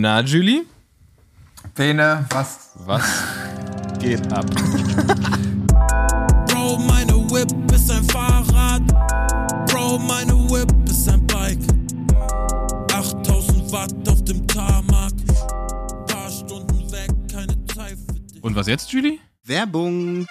Na, Julie? Bene, was? Was geht ab? Bro, meine Whip ist ein Fahrrad. Bro, meine Whip ist ein Bike. 8000 Watt auf dem Tarmac. Paar Stunden weg, keine Zeit für dich. Und was jetzt, Julie? Werbung.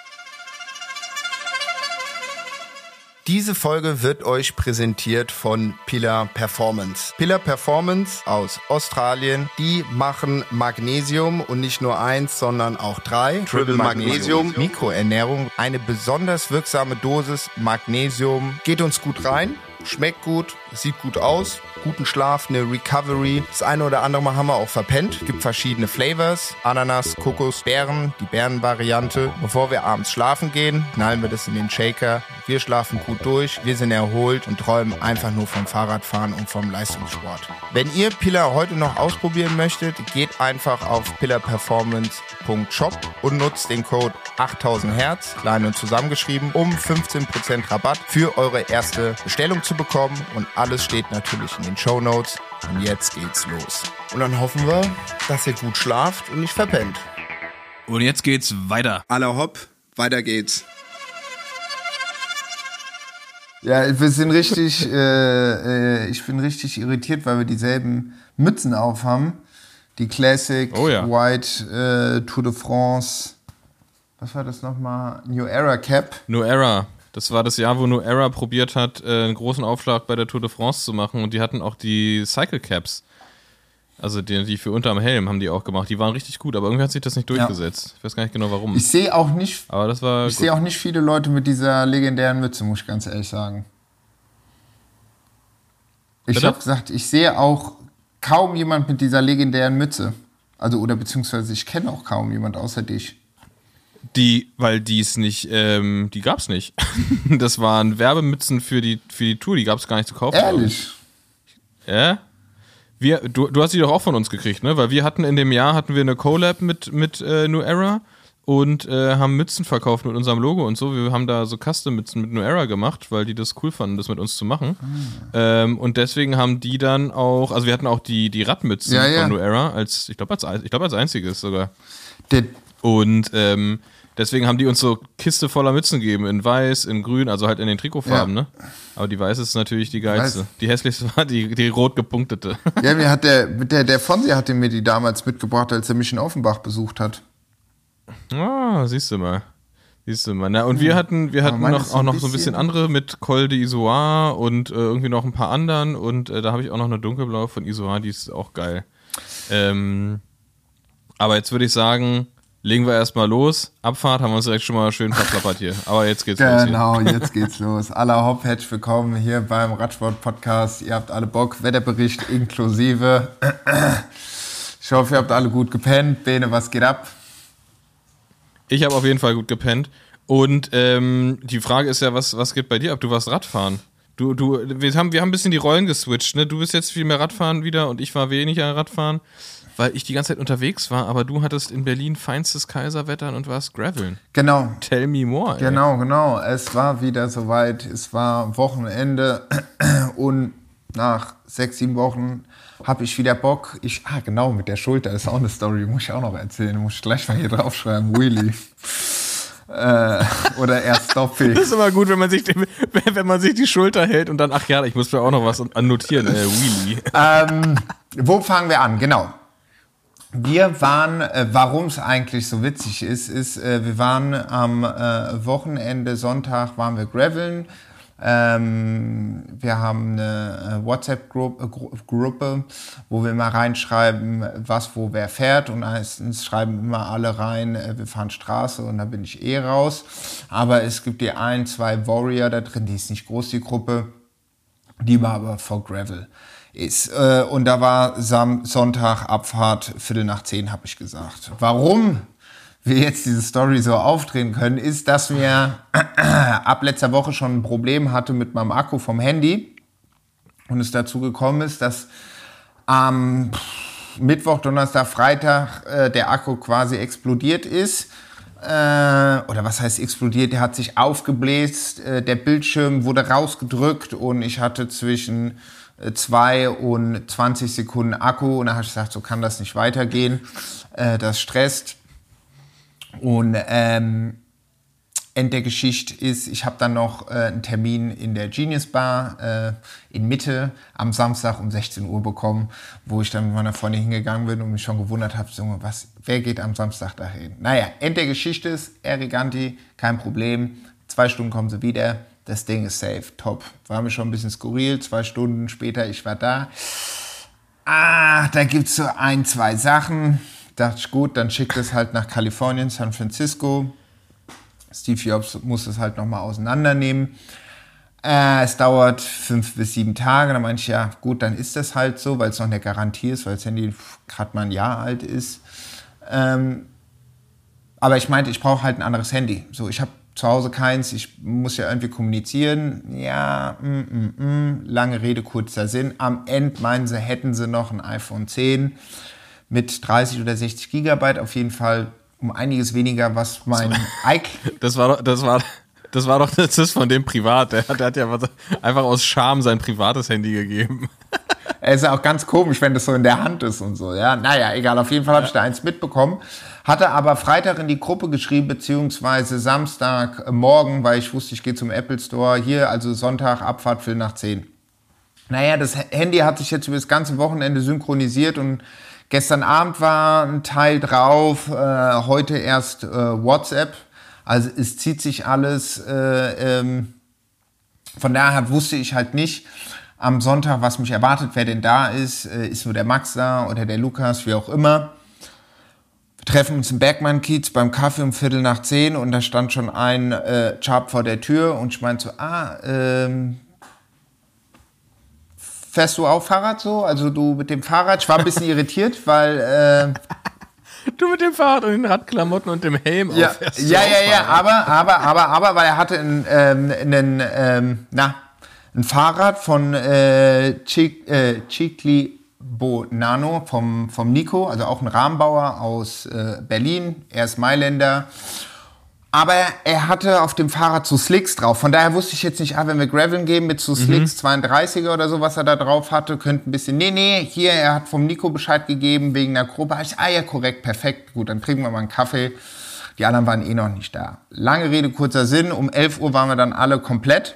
Diese Folge wird euch präsentiert von Pillar Performance. Pillar Performance aus Australien, die machen Magnesium und nicht nur eins, sondern auch drei. Triple Magnesium, Mikroernährung, eine besonders wirksame Dosis Magnesium. Geht uns gut rein, schmeckt gut, sieht gut aus, guten Schlaf, eine Recovery. Das eine oder andere Mal haben wir auch verpennt. Gibt verschiedene Flavors. Ananas, Kokos, Beeren, die Beerenvariante. Bevor wir abends schlafen gehen, knallen wir das in den Shaker. Wir schlafen gut durch, wir sind erholt und träumen einfach nur vom Fahrradfahren und vom Leistungssport. Wenn ihr Pillar heute noch ausprobieren möchtet, geht einfach auf pillarperformance.shop und nutzt den Code 8000 Hertz, klein und zusammengeschrieben, um 15% Rabatt für eure erste Bestellung zu bekommen. Und alles steht natürlich in den Show Notes. Und jetzt geht's los. Und dann hoffen wir, dass ihr gut schlaft und nicht verpennt. Und jetzt geht's weiter. Aller hopp, weiter geht's. Ja, wir sind richtig, äh, äh, ich bin richtig irritiert, weil wir dieselben Mützen aufhaben. Die Classic, Oh ja. White, äh, Tour de France, was war das nochmal? New Era Cap. No Era. Das war das Jahr, wo No Era probiert hat, äh, einen großen Aufschlag bei der Tour de France zu machen. Und die hatten auch die Cycle Caps. Also die, die für unterm Helm haben die auch gemacht. Die waren richtig gut, aber irgendwie hat sich das nicht durchgesetzt. Ich weiß gar nicht genau warum. Ich sehe auch nicht, aber das war ich sehe auch nicht viele Leute mit dieser legendären Mütze, muss ich ganz ehrlich sagen. Ich habe gesagt, ich sehe auch kaum jemand mit dieser legendären Mütze. Also, oder beziehungsweise ich kenne auch kaum jemand außer dich. Die, weil die es nicht, ähm, die gab's nicht. das waren Werbemützen für die, für die Tour, die gab's gar nicht zu kaufen. Ehrlich? Ja? Wir, du, du hast die doch auch von uns gekriegt, ne? Weil wir hatten in dem Jahr hatten wir eine Collab mit, mit äh, New Era und äh, haben Mützen verkauft mit unserem Logo und so. Wir haben da so Custom-Mützen mit New Era gemacht, weil die das cool fanden, das mit uns zu machen. Ähm, und deswegen haben die dann auch, also wir hatten auch die, die Radmützen Ja, ja. von New Era als, ich glaube als, ich glaub als einziges sogar. Der, Und ähm, deswegen haben die uns so Kiste voller Mützen gegeben, in weiß, in grün, also halt in den Trikotfarben, Ja. ne? Aber die weiße ist natürlich die geilste. Weiß. Die hässlichste war die, die rot gepunktete. ja, mir hat der, der, der Fonsi hatte mir die damals mitgebracht, als er mich in Offenbach besucht hat. Ah, siehst du mal. Siehst du mal. Na, und wir hatten, wir hatten noch, auch noch so ein bisschen andere mit Col de Isoire und äh, irgendwie noch ein paar anderen. Und äh, da habe ich auch noch eine dunkelblaue von Isoire, die ist auch geil. Ähm, aber jetzt würde ich sagen, legen wir erstmal los. Abfahrt haben wir uns direkt schon mal schön verplappert hier. Aber jetzt geht's los. Hier. Genau, jetzt geht's los. Aller Hopp, herzlich willkommen hier beim Radsport-Podcast. Ihr habt alle Bock, Wetterbericht inklusive. Ich hoffe, ihr habt alle gut gepennt. Bene, was geht ab? Ich habe auf jeden Fall gut gepennt. Und ähm, die Frage ist ja, was, was geht bei dir ab? Du warst Radfahren. Du, du, wir haben, wir haben ein bisschen die Rollen geswitcht, ne? Du bist jetzt viel mehr Radfahren wieder und ich war weniger Radfahren, weil ich die ganze Zeit unterwegs war, aber du hattest in Berlin feinstes Kaiserwetter und warst graveln. Genau, Tell me more. Ey. genau, genau. Es war wieder soweit. Es war Wochenende und nach sechs, sieben Wochen habe ich wieder Bock. Ich, ah, genau, mit der Schulter ist auch eine Story, muss ich auch noch erzählen. Muss ich gleich mal hier draufschreiben. Wheelie. äh, oder erst Stoppig. Das ist immer gut, wenn man sich, wenn man sich die Schulter hält und dann, ach ja, ich muss mir auch noch was annotieren. Äh, Wheelie. ähm, wo fangen wir an? Genau. Wir waren, äh, warum es eigentlich so witzig ist, ist, äh, wir waren am äh, Wochenende, Sonntag waren wir graveln. Ähm, wir haben eine äh, WhatsApp-Gruppe, Gru Gruppe, wo wir mal reinschreiben, was wo wer fährt. Und meistens schreiben immer alle rein, äh, wir fahren Straße und da bin ich eh raus. Aber es gibt die ein, zwei Warrior da drin, die ist nicht groß, die Gruppe die war aber vor Gravel ist. Äh, und da war Sam Sonntag Abfahrt, Viertel nach zehn, habe ich gesagt. Warum wir jetzt diese Story so aufdrehen können, ist, dass wir ab letzter Woche schon ein Problem hatte mit meinem Akku vom Handy und es dazu gekommen ist, dass am Mittwoch, Donnerstag, Freitag äh, der Akku quasi explodiert ist. Äh, oder was heißt explodiert? Der hat sich aufgebläst, äh, der Bildschirm wurde rausgedrückt und ich hatte zwischen äh, 2 und 20 Sekunden Akku. Und da habe ich gesagt, so kann das nicht weitergehen. Äh, das stresst. Und ähm, End der Geschichte ist, ich habe dann noch äh, einen Termin in der Genius Bar äh, in Mitte am Samstag um 16 Uhr bekommen, wo ich dann mit meiner Freundin hingegangen bin und mich schon gewundert habe, so, was, wer geht am Samstag dahin? Naja, End der Geschichte ist, Eriganti, kein Problem, zwei Stunden kommen sie wieder, das Ding ist safe, top. War mir schon ein bisschen skurril, zwei Stunden später, ich war da. Ah, da gibt es so ein, zwei Sachen. Dachte ich, gut, dann schickt es halt nach Kalifornien, San Francisco Steve Jobs muss es halt nochmal auseinandernehmen. Äh, es dauert fünf bis sieben Tage. Dann meinte ich, ja, gut, dann ist das halt so, weil es noch eine Garantie ist, weil das Handy gerade mal ein Jahr alt ist. Ähm, aber ich meinte, ich brauche halt ein anderes Handy. So, ich habe zu Hause keins, ich muss ja irgendwie kommunizieren. Ja, mm, mm, mm. lange Rede, kurzer Sinn. Am Ende meinen sie, hätten sie noch ein iPhone 10 mit 30 oder 60 Gigabyte. Auf jeden Fall um einiges weniger, was mein Ike. Das war doch, das war, das war doch das ist von dem privat. Der, der hat ja einfach aus Scham sein privates Handy gegeben. Er ist ja auch ganz komisch, wenn das so in der Hand ist und so. Ja, naja, egal. Auf jeden Fall habe ich da eins mitbekommen. Hatte aber Freitag in die Gruppe geschrieben, beziehungsweise Samstagmorgen, weil ich wusste, ich gehe zum Apple Store. Hier, also Sonntag, Abfahrt, Viertel nach zehn. Naja, das Handy hat sich jetzt über das ganze Wochenende synchronisiert und Gestern Abend war ein Teil drauf, äh, heute erst äh, WhatsApp. Also es zieht sich alles. Äh, ähm, von daher wusste ich halt nicht am Sonntag, was mich erwartet, wer denn da ist. Äh, ist nur der Max da oder der Lukas, wie auch immer. Wir treffen uns im Bergmann Kiez beim Kaffee um Viertel nach zehn und da stand schon ein äh, Chap vor der Tür und ich meinte so, ah, ähm, Fährst du auch Fahrrad so? Also du mit dem Fahrrad? Ich war ein bisschen irritiert, weil... Äh, du mit dem Fahrrad und den Radklamotten und dem Helm ja, Ja, ja, ja, aber, aber, aber, aber, weil er hatte ein, ähm, einen, ähm, na, ein Fahrrad von äh, Chic, äh, Chicli Bonano vom, vom Nico, also auch ein Rahmenbauer aus äh, Berlin. Er ist Mailänder. Aber er hatte auf dem Fahrrad so Slicks drauf. Von daher wusste ich jetzt nicht, ah, wenn wir Graveln geben mit so Slicks mhm. 32er oder so, was er da drauf hatte, könnte ein bisschen. Nee, nee, hier, er hat vom Nico Bescheid gegeben wegen der Gruppe. Ich, ah ja, korrekt, perfekt. Gut, dann trinken wir mal einen Kaffee. Die anderen waren eh noch nicht da. Lange Rede, kurzer Sinn. Um 11 Uhr waren wir dann alle komplett.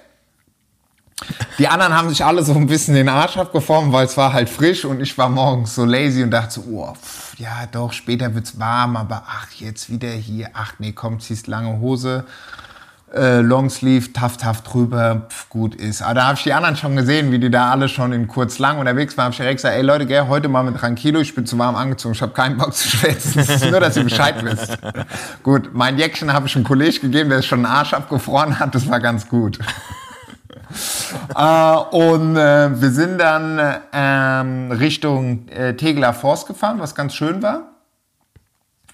Die anderen haben sich alle so ein bisschen den Arsch abgeformt, weil es war halt frisch und ich war morgens so lazy und dachte so, oh, pff, ja doch, später wird's warm, aber ach, jetzt wieder hier, ach nee, komm, ziehst lange Hose, äh, Longsleeve, tough, tough drüber, pff, gut ist. Aber da habe ich die anderen schon gesehen, wie die da alle schon in kurz lang unterwegs waren. Hab ich direkt gesagt, ey Leute, gell, heute mal mit Tranquilo, ich bin zu warm angezogen, ich habe keinen Bock zu schwätzen. nur, dass ihr Bescheid wisst. gut, mein Jäckchen habe ich einem Kollegen gegeben, der schon einen Arsch abgefroren hat, das war ganz gut äh, und äh, wir sind dann ähm, Richtung äh, Tegeler Forst gefahren, was ganz schön war.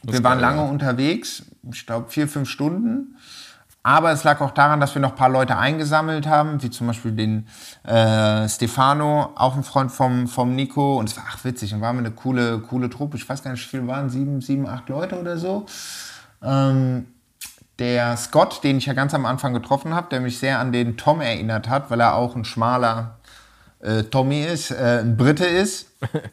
Das wir waren lange ja. unterwegs, ich glaube vier, fünf Stunden. Aber es lag auch daran, dass wir noch ein paar Leute eingesammelt haben, wie zum Beispiel den äh, Stefano, auch ein Freund vom, vom Nico. Und es war ach witzig, dann waren wir eine coole, coole Truppe. Ich weiß gar nicht, wie viele waren, sieben, sieben, acht Leute oder so. Ähm, der Scott, den ich ja ganz am Anfang getroffen habe, der mich sehr an den Tom erinnert hat, weil er auch ein schmaler äh, Tommy ist, äh, ein Brite ist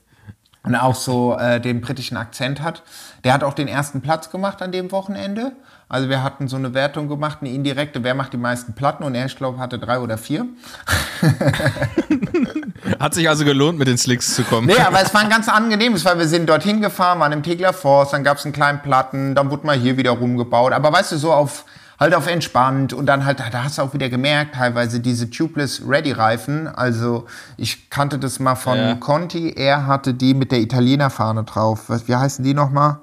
und auch so äh, den britischen Akzent hat. Der hat auch den ersten Platz gemacht an dem Wochenende. Also wir hatten so eine Wertung gemacht, eine indirekte, wer macht die meisten Platten und er, ich glaube, hatte drei oder vier. Hat sich also gelohnt, mit den Slicks zu kommen. Nee, aber es war ein ganz angenehmes, weil wir sind dorthin gefahren, waren im Tegler Forst, dann gab es einen kleinen Platten, dann wurde mal hier wieder rumgebaut. Aber weißt du, so auf halt auf entspannt und dann halt, da hast du auch wieder gemerkt, teilweise diese Tubeless Ready Reifen. Also ich kannte das mal von ja. Conti, er hatte die mit der Italiener Fahne drauf. Was, wie heißen die nochmal?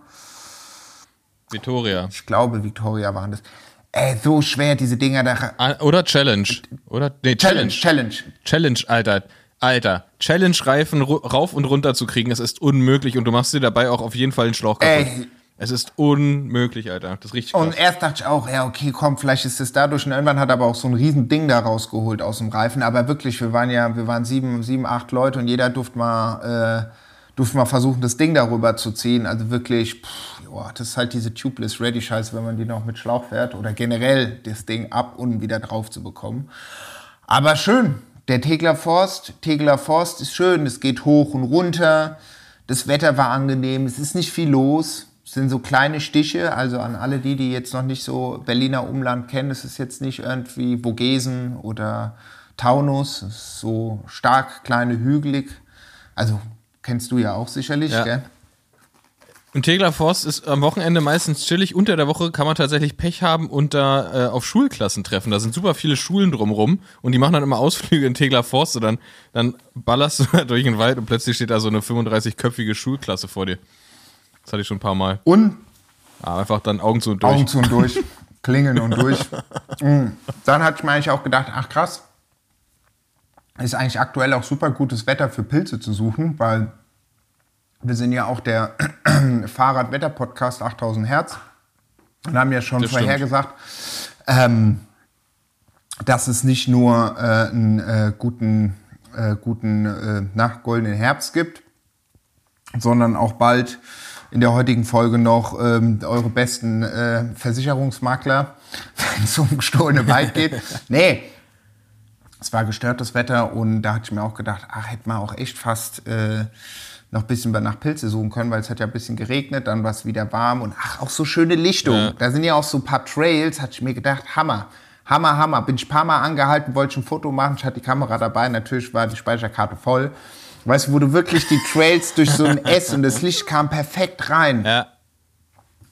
Victoria. Ich glaube, Victoria waren das. Ey, so schwer, diese Dinger da. Ah, oder Challenge. Oder, nee, Challenge. Challenge. Challenge, Alter. Alter, Challenge-Reifen rauf und runter zu kriegen, das ist unmöglich und du machst dir dabei auch auf jeden Fall den Schlauch kaputt. Ey. Es ist unmöglich, Alter. Das ist richtig krass. Und erst dachte ich auch, ja, okay, komm, vielleicht ist es dadurch. Und irgendwann hat er aber auch so ein riesen Ding da rausgeholt aus dem Reifen. Aber wirklich, wir waren ja, wir waren sieben, sieben, acht Leute und jeder durfte mal, äh, durfte mal versuchen, das Ding darüber zu ziehen. Also wirklich, pff, joa, das ist halt diese Tubeless Ready Scheiße, wenn man die noch mit Schlauch fährt oder generell das Ding ab und wieder drauf zu bekommen. Aber schön, der Tegler Forst, Tegler Forst ist schön, es geht hoch und runter. Das Wetter war angenehm, es ist nicht viel los. Es sind so kleine Stiche, also an alle die, die jetzt noch nicht so Berliner Umland kennen, es ist jetzt nicht irgendwie Vogesen oder Taunus, es ist so stark kleine hügelig. Also kennst du ja auch sicherlich, Ja. gell? Und Tegler Forst ist am Wochenende meistens chillig. Unter der Woche kann man tatsächlich Pech haben und da äh, auf Schulklassen treffen. Da sind super viele Schulen drumrum und die machen dann immer Ausflüge in Tegler Forst und dann, dann ballerst du da durch den Wald und plötzlich steht da so eine 35-köpfige Schulklasse vor dir. Das hatte ich schon ein paar Mal. Und Aber einfach dann Augen zu und durch. Augen zu und durch, klingeln und durch. Mm. Dann hatte ich mir eigentlich auch gedacht, ach krass, ist eigentlich aktuell auch super gutes Wetter für Pilze zu suchen, weil wir sind ja auch der Fahrradwetter-Podcast 8000 Hertz und haben ja schon Das stimmt. vorhergesagt, ähm, dass es nicht nur äh, einen äh, guten, äh, guten äh, na, goldenen Herbst gibt, sondern auch bald in der heutigen Folge noch ähm, eure besten äh, Versicherungsmakler, wenn es um gestohlene Bike geht. Nee, es war gestörtes Wetter und da hatte ich mir auch gedacht, ach, hätte man auch echt fast äh, noch ein bisschen nach Pilze suchen können, weil es hat ja ein bisschen geregnet, dann war es wieder warm und ach, auch so schöne Lichtung. Ja. Da sind ja auch so ein paar Trails, hatte ich mir gedacht, Hammer. Hammer, Hammer. Bin ich ein paar Mal angehalten, wollte schon ein Foto machen. Ich hatte die Kamera dabei. Natürlich war die Speicherkarte voll. Weißt du, wo du wirklich die Trails durch so ein S und das Licht kam perfekt rein. Ja.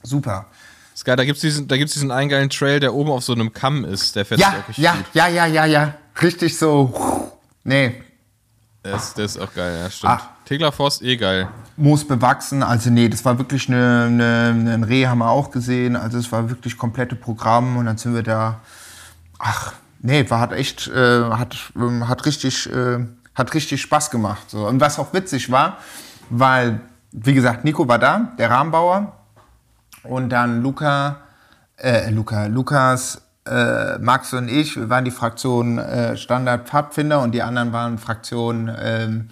Super. Ist geil, da gibt's diesen, da gibt's diesen einen geilen Trail, der oben auf so einem Kamm ist. Der fährt Ja, richtig ja, gut. ja, ja, ja, ja. Richtig so. Nee, Der ist, der ist auch geil, ja, stimmt. Ah. Tegler Forst eh geil. Moos bewachsen. Also nee, das war wirklich eine, eine, ein Reh haben wir auch gesehen. Also es war wirklich komplette Programm und dann sind wir da. Ach, nee, war hat echt, äh, hat, ähm, hat richtig, äh, hat richtig Spaß gemacht. So. Und was auch witzig war, weil, wie gesagt, Nico war da, der Rahmenbauer. Und dann Luca, äh, Luca, Lukas, äh, Max und ich, wir waren die Fraktion äh, Standard Pfadfinder und die anderen waren Fraktion, ähm,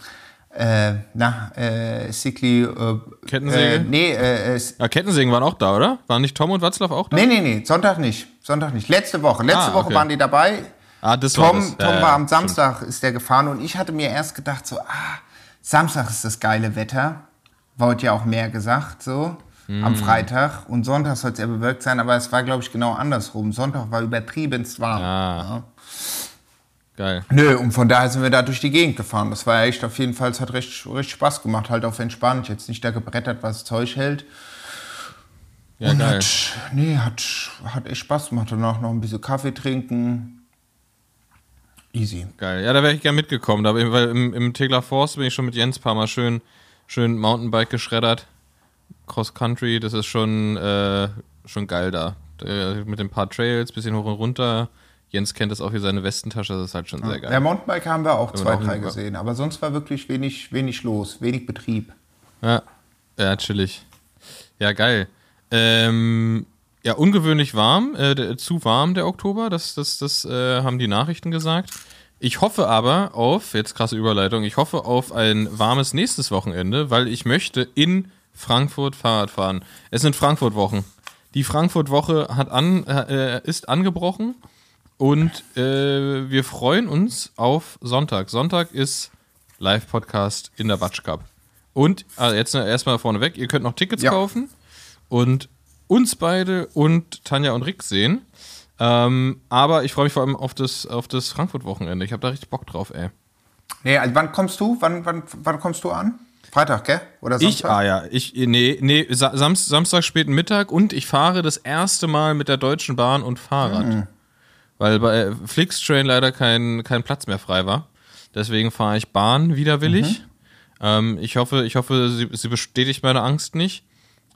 äh, na, äh, Sikli, äh, Kettensäge? Äh, nee, äh, äh, Ja, Kettensägen waren auch da, oder? Waren nicht Tom und Watzlaw auch da? nee, nee, nee, Sonntag nicht. Sonntag nicht. Letzte Woche. Letzte Ah, Woche okay. waren die dabei. Ah, das war Tom, das. Ja, Tom ja, war am stimmt. Samstag, ist der gefahren und ich hatte mir erst gedacht, so, ah, Samstag ist das geile Wetter. War heute ja auch mehr gesagt, so. Hm. Am Freitag. Und Sonntag soll es eher bewölkt sein, aber es war, glaube ich, genau andersrum. Sonntag war übertriebenst warm. Ah. Geil. Nö, und von daher sind wir da durch die Gegend gefahren. Das war echt auf jeden Fall, es hat recht, recht Spaß gemacht, halt auf entspannt. Jetzt nicht da gebrettert, was Zeug hält. Ja, und geil. Hat, nee, hat, hat echt Spaß gemacht. Danach noch ein bisschen Kaffee trinken. Easy. Geil. Ja, da wäre ich gern mitgekommen. Da, weil im, im Tegler Forst bin ich schon mit Jens ein paar Mal schön, schön Mountainbike geschreddert. Cross Country, das ist schon, äh, schon geil da. Äh, mit ein paar Trails, bisschen hoch und runter. Jens kennt das auch wie seine Westentasche, das ist halt schon sehr geil. Ja, Mountainbike haben wir auch wir zwei, drei gesehen. Aber sonst war wirklich wenig, wenig los, wenig Betrieb. Ja, ja chillig. Ja, geil. Ähm, ja, ungewöhnlich warm, äh, der- zu warm der Oktober, das, das, das äh, haben die Nachrichten gesagt. Ich hoffe aber auf, jetzt krasse Überleitung, ich hoffe auf ein warmes nächstes Wochenende, weil ich möchte in Frankfurt Fahrrad fahren. Es sind Frankfurt-Wochen. Die Frankfurt-Woche hat an, äh, ist angebrochen und äh, wir freuen uns auf Sonntag. Sonntag ist Live-Podcast in der Batsch Cup. Und also jetzt erstmal vorneweg, ihr könnt noch Tickets Ja. kaufen und uns beide und Tanja und Rick sehen. Ähm, aber ich freue mich vor allem auf das, auf das Frankfurt-Wochenende. Ich habe da richtig Bock drauf, ey. Nee, also wann kommst du? Wann, wann, wann kommst du an? Freitag, gell? Oder Samstag? Ich, ah ja, ich, nee, nee, Sa Samst, Samstag späten Mittag und ich fahre das erste Mal mit der Deutschen Bahn und Fahrrad. Weil bei Flixtrain leider kein, kein Platz mehr frei war. Deswegen fahre ich Bahn widerwillig. Ähm, ich hoffe, ich hoffe, sie, sie bestätigt meine Angst nicht.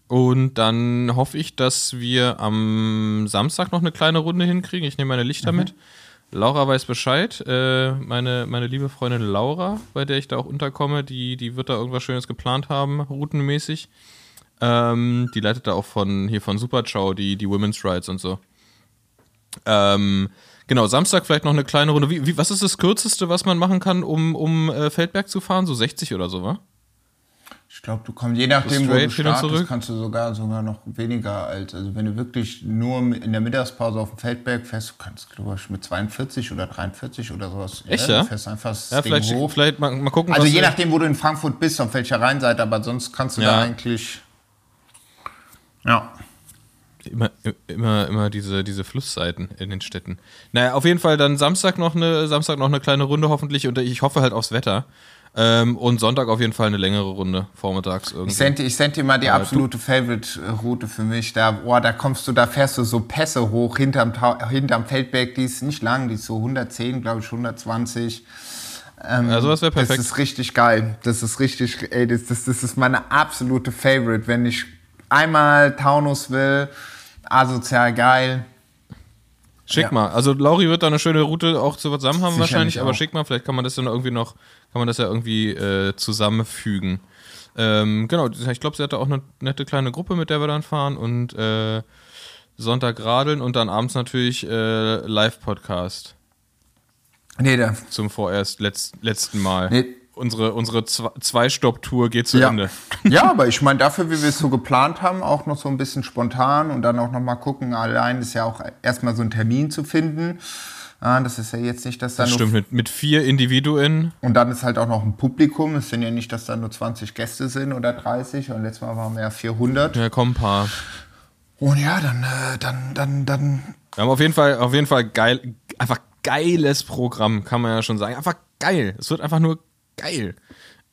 Und dann hoffe ich, dass wir am Samstag noch eine kleine Runde hinkriegen. Ich nehme meine Lichter mit. Laura weiß Bescheid. Äh, meine, meine liebe Freundin Laura, bei der ich da auch unterkomme, die, die wird da irgendwas Schönes geplant haben, routenmäßig. Ähm, die leitet da auch von hier von Superchow, die, die Women's Rights und so. Ähm, genau, Samstag vielleicht noch eine kleine Runde. Wie, wie, was ist das Kürzeste, was man machen kann, um, um äh, Feldberg zu fahren? So 60 oder so, wa? Ich glaube, du kommst, je nachdem, wo du straight hin und startest, zurück? kannst du sogar, sogar noch weniger als, also wenn du wirklich nur in der Mittagspause auf dem Feldberg fährst, du kannst, glaube ich, mit 42 oder 43 oder sowas. Echt, du ja? fährst einfach das Ja, Ding vielleicht, hoch. vielleicht mal, mal gucken, Also je nachdem, wo du in Frankfurt bist, auf welcher Rheinseite, aber sonst kannst du Ja. da eigentlich, ja. Immer, immer, immer diese, diese Flussseiten in den Städten. Naja, auf jeden Fall dann Samstag noch eine, Samstag noch eine kleine Runde hoffentlich und ich hoffe halt aufs Wetter. Ähm, und Sonntag auf jeden Fall eine längere Runde, vormittags irgendwie. Ich sende ich send dir mal die absolute Favorite-Route für mich. Da, boah, da kommst du, da fährst du so Pässe hoch hinterm, hinterm Feldberg. Die ist nicht lang, die ist so 110, glaube ich, 120. ja, sowas wäre perfekt. Das ist richtig geil. Das ist richtig, ey, das, das, das ist meine absolute Favorite. Wenn ich einmal Taunus will, asozial geil. Schick Ja. mal. Also Lauri wird da eine schöne Route auch zusammen haben Sicherlich wahrscheinlich, aber auch. schick mal, vielleicht kann man das dann irgendwie noch, kann man das ja irgendwie äh, zusammenfügen. Ähm, genau, ich glaube, sie hatte auch eine nette kleine Gruppe, mit der wir dann fahren und äh, Sonntag radeln und dann abends natürlich äh, Live-Podcast Nee, da, zum vorerst letz, letzten Mal. Nee. Unsere, unsere Zwei- Zwei-Stopp-Tour geht zu ja. Ende. ja, aber ich meine, dafür, wie wir es so geplant haben, auch noch so ein bisschen spontan und dann auch noch mal gucken. Allein ist ja auch erstmal so ein Termin zu finden. Ja, das ist ja jetzt nicht, dass da Das nur stimmt, mit, mit vier Individuen. Und dann ist halt auch noch ein Publikum. Es sind ja nicht, dass da nur 20 Gäste sind oder 30. Und letztes Mal waren wir ja 400. Ja, kommen ein paar. Und ja, dann, äh, dann, dann, dann. Wir haben auf jeden Fall, auf jeden Fall geil, einfach geiles Programm, kann man ja schon sagen. Einfach geil. Es wird einfach nur geil.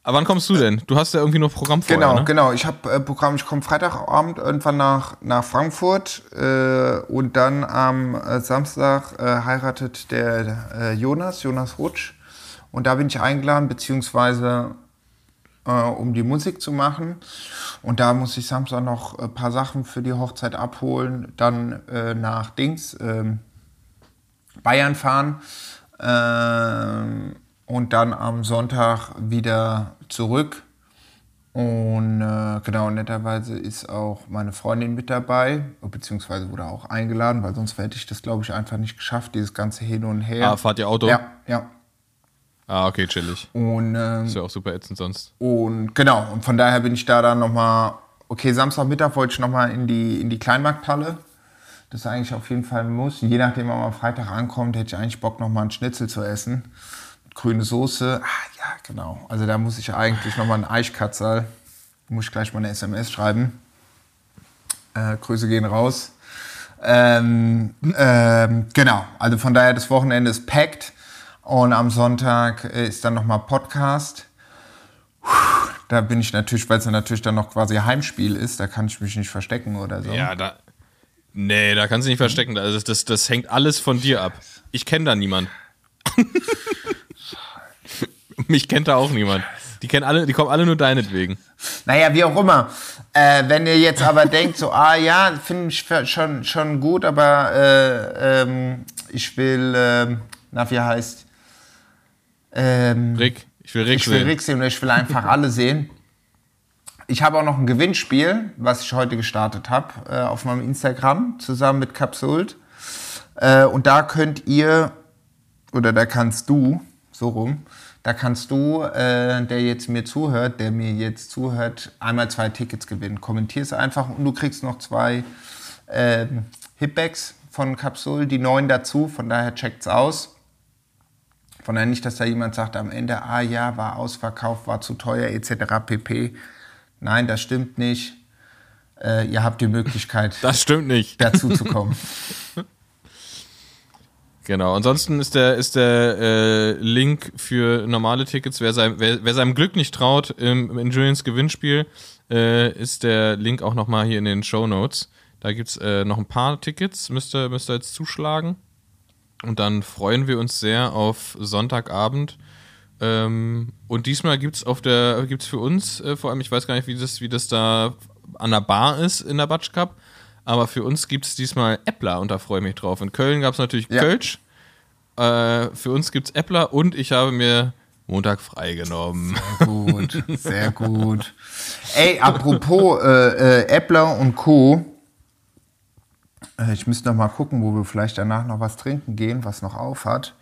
Aber wann kommst du denn? Du hast ja irgendwie noch Programm vorher, Genau, ne? genau. Ich habe äh, Programm. Ich komme Freitagabend irgendwann nach, nach Frankfurt. Äh, und dann am äh, Samstag äh, heiratet der äh, Jonas, Jonas Rutsch. Und da bin ich eingeladen, beziehungsweise äh, um die Musik zu machen. Und da muss ich Samstag noch ein paar Sachen für die Hochzeit abholen, dann nach Dings, ähm, Bayern fahren ähm, und dann am Sonntag wieder zurück. Und äh, genau, netterweise ist auch meine Freundin mit dabei, beziehungsweise wurde auch eingeladen, weil sonst hätte ich das, glaube ich, einfach nicht geschafft, dieses ganze Hin und Her. Ah, fahrt ihr Auto? Ja, ja. Ah, okay, chillig. Und ähm, Ist ja auch super ätzend sonst. und genau, und von daher bin ich da dann nochmal, okay, Samstagmittag wollte ich nochmal in die, in die Kleinmarkthalle. Das ist eigentlich auf jeden Fall ein Muss. Je nachdem, wann man am Freitag ankommt, hätte ich eigentlich Bock, nochmal einen Schnitzel zu essen. Grüne Soße. Ah, ja, genau. Also da muss ich eigentlich nochmal einen Eichkatzel. Muss ich gleich mal eine SMS schreiben. Äh, Grüße gehen raus. Ähm, ähm, genau, also von daher, das Wochenende ist packed. Und am Sonntag ist dann nochmal Podcast. Da bin ich natürlich, weil es dann natürlich dann noch quasi Heimspiel ist, da kann ich mich nicht verstecken oder so. Ja, da. Nee, da kannst du nicht verstecken. Also das, das, das hängt alles von dir ab. Ich kenne da niemand. Mich kennt da auch niemand. Die kennen alle, die kommen alle nur deinetwegen. Naja, wie auch immer. Äh, wenn ihr jetzt aber denkt, so, ah ja, finde ich schon, schon gut, aber äh, ähm, ich will, ähm, na, wie heißt, ähm, Rick, ich will Rick ich will sehen. Rick sehen oder ich will einfach alle sehen. Ich habe auch noch ein Gewinnspiel, was ich heute gestartet habe, äh, auf meinem Instagram, zusammen mit Capsult. Äh, und da könnt ihr, oder da kannst du, so rum, da kannst du, äh, der jetzt mir zuhört, der mir jetzt zuhört, einmal zwei Tickets gewinnen. Kommentier es einfach und du kriegst noch zwei ähm, Hipbacks von Capsule, die neuen dazu, von daher checkt's aus. Von daher nicht, dass da jemand sagt am Ende, ah ja, war ausverkauft, war zu teuer etc. pp. Nein, das stimmt nicht. Äh, ihr habt die Möglichkeit, Das stimmt nicht. dazu zu kommen. Genau. Ansonsten ist der, ist der äh, Link für normale Tickets, wer, sein, wer, wer seinem Glück nicht traut im, in Julians Gewinnspiel, äh, ist der Link auch nochmal hier in den Show Notes. Da gibt es äh, noch ein paar Tickets, müsst ihr, müsst ihr jetzt zuschlagen. Und dann freuen wir uns sehr auf Sonntagabend. Ähm, und diesmal gibt es auf der, gibt's für uns, äh, vor allem, ich weiß gar nicht, wie das, wie das da an der Bar ist in der Batsch Cup, aber für uns gibt es diesmal Äppler und da freue ich mich drauf. In Köln gab es natürlich Ja. Kölsch. Äh, für uns gibt es Äppler und ich habe mir Montag freigenommen. gut, sehr gut. Ey, apropos äh, äh, Äppler und Co. Äh, ich müsste noch mal gucken, wo wir vielleicht danach noch was trinken gehen, was noch auf hat.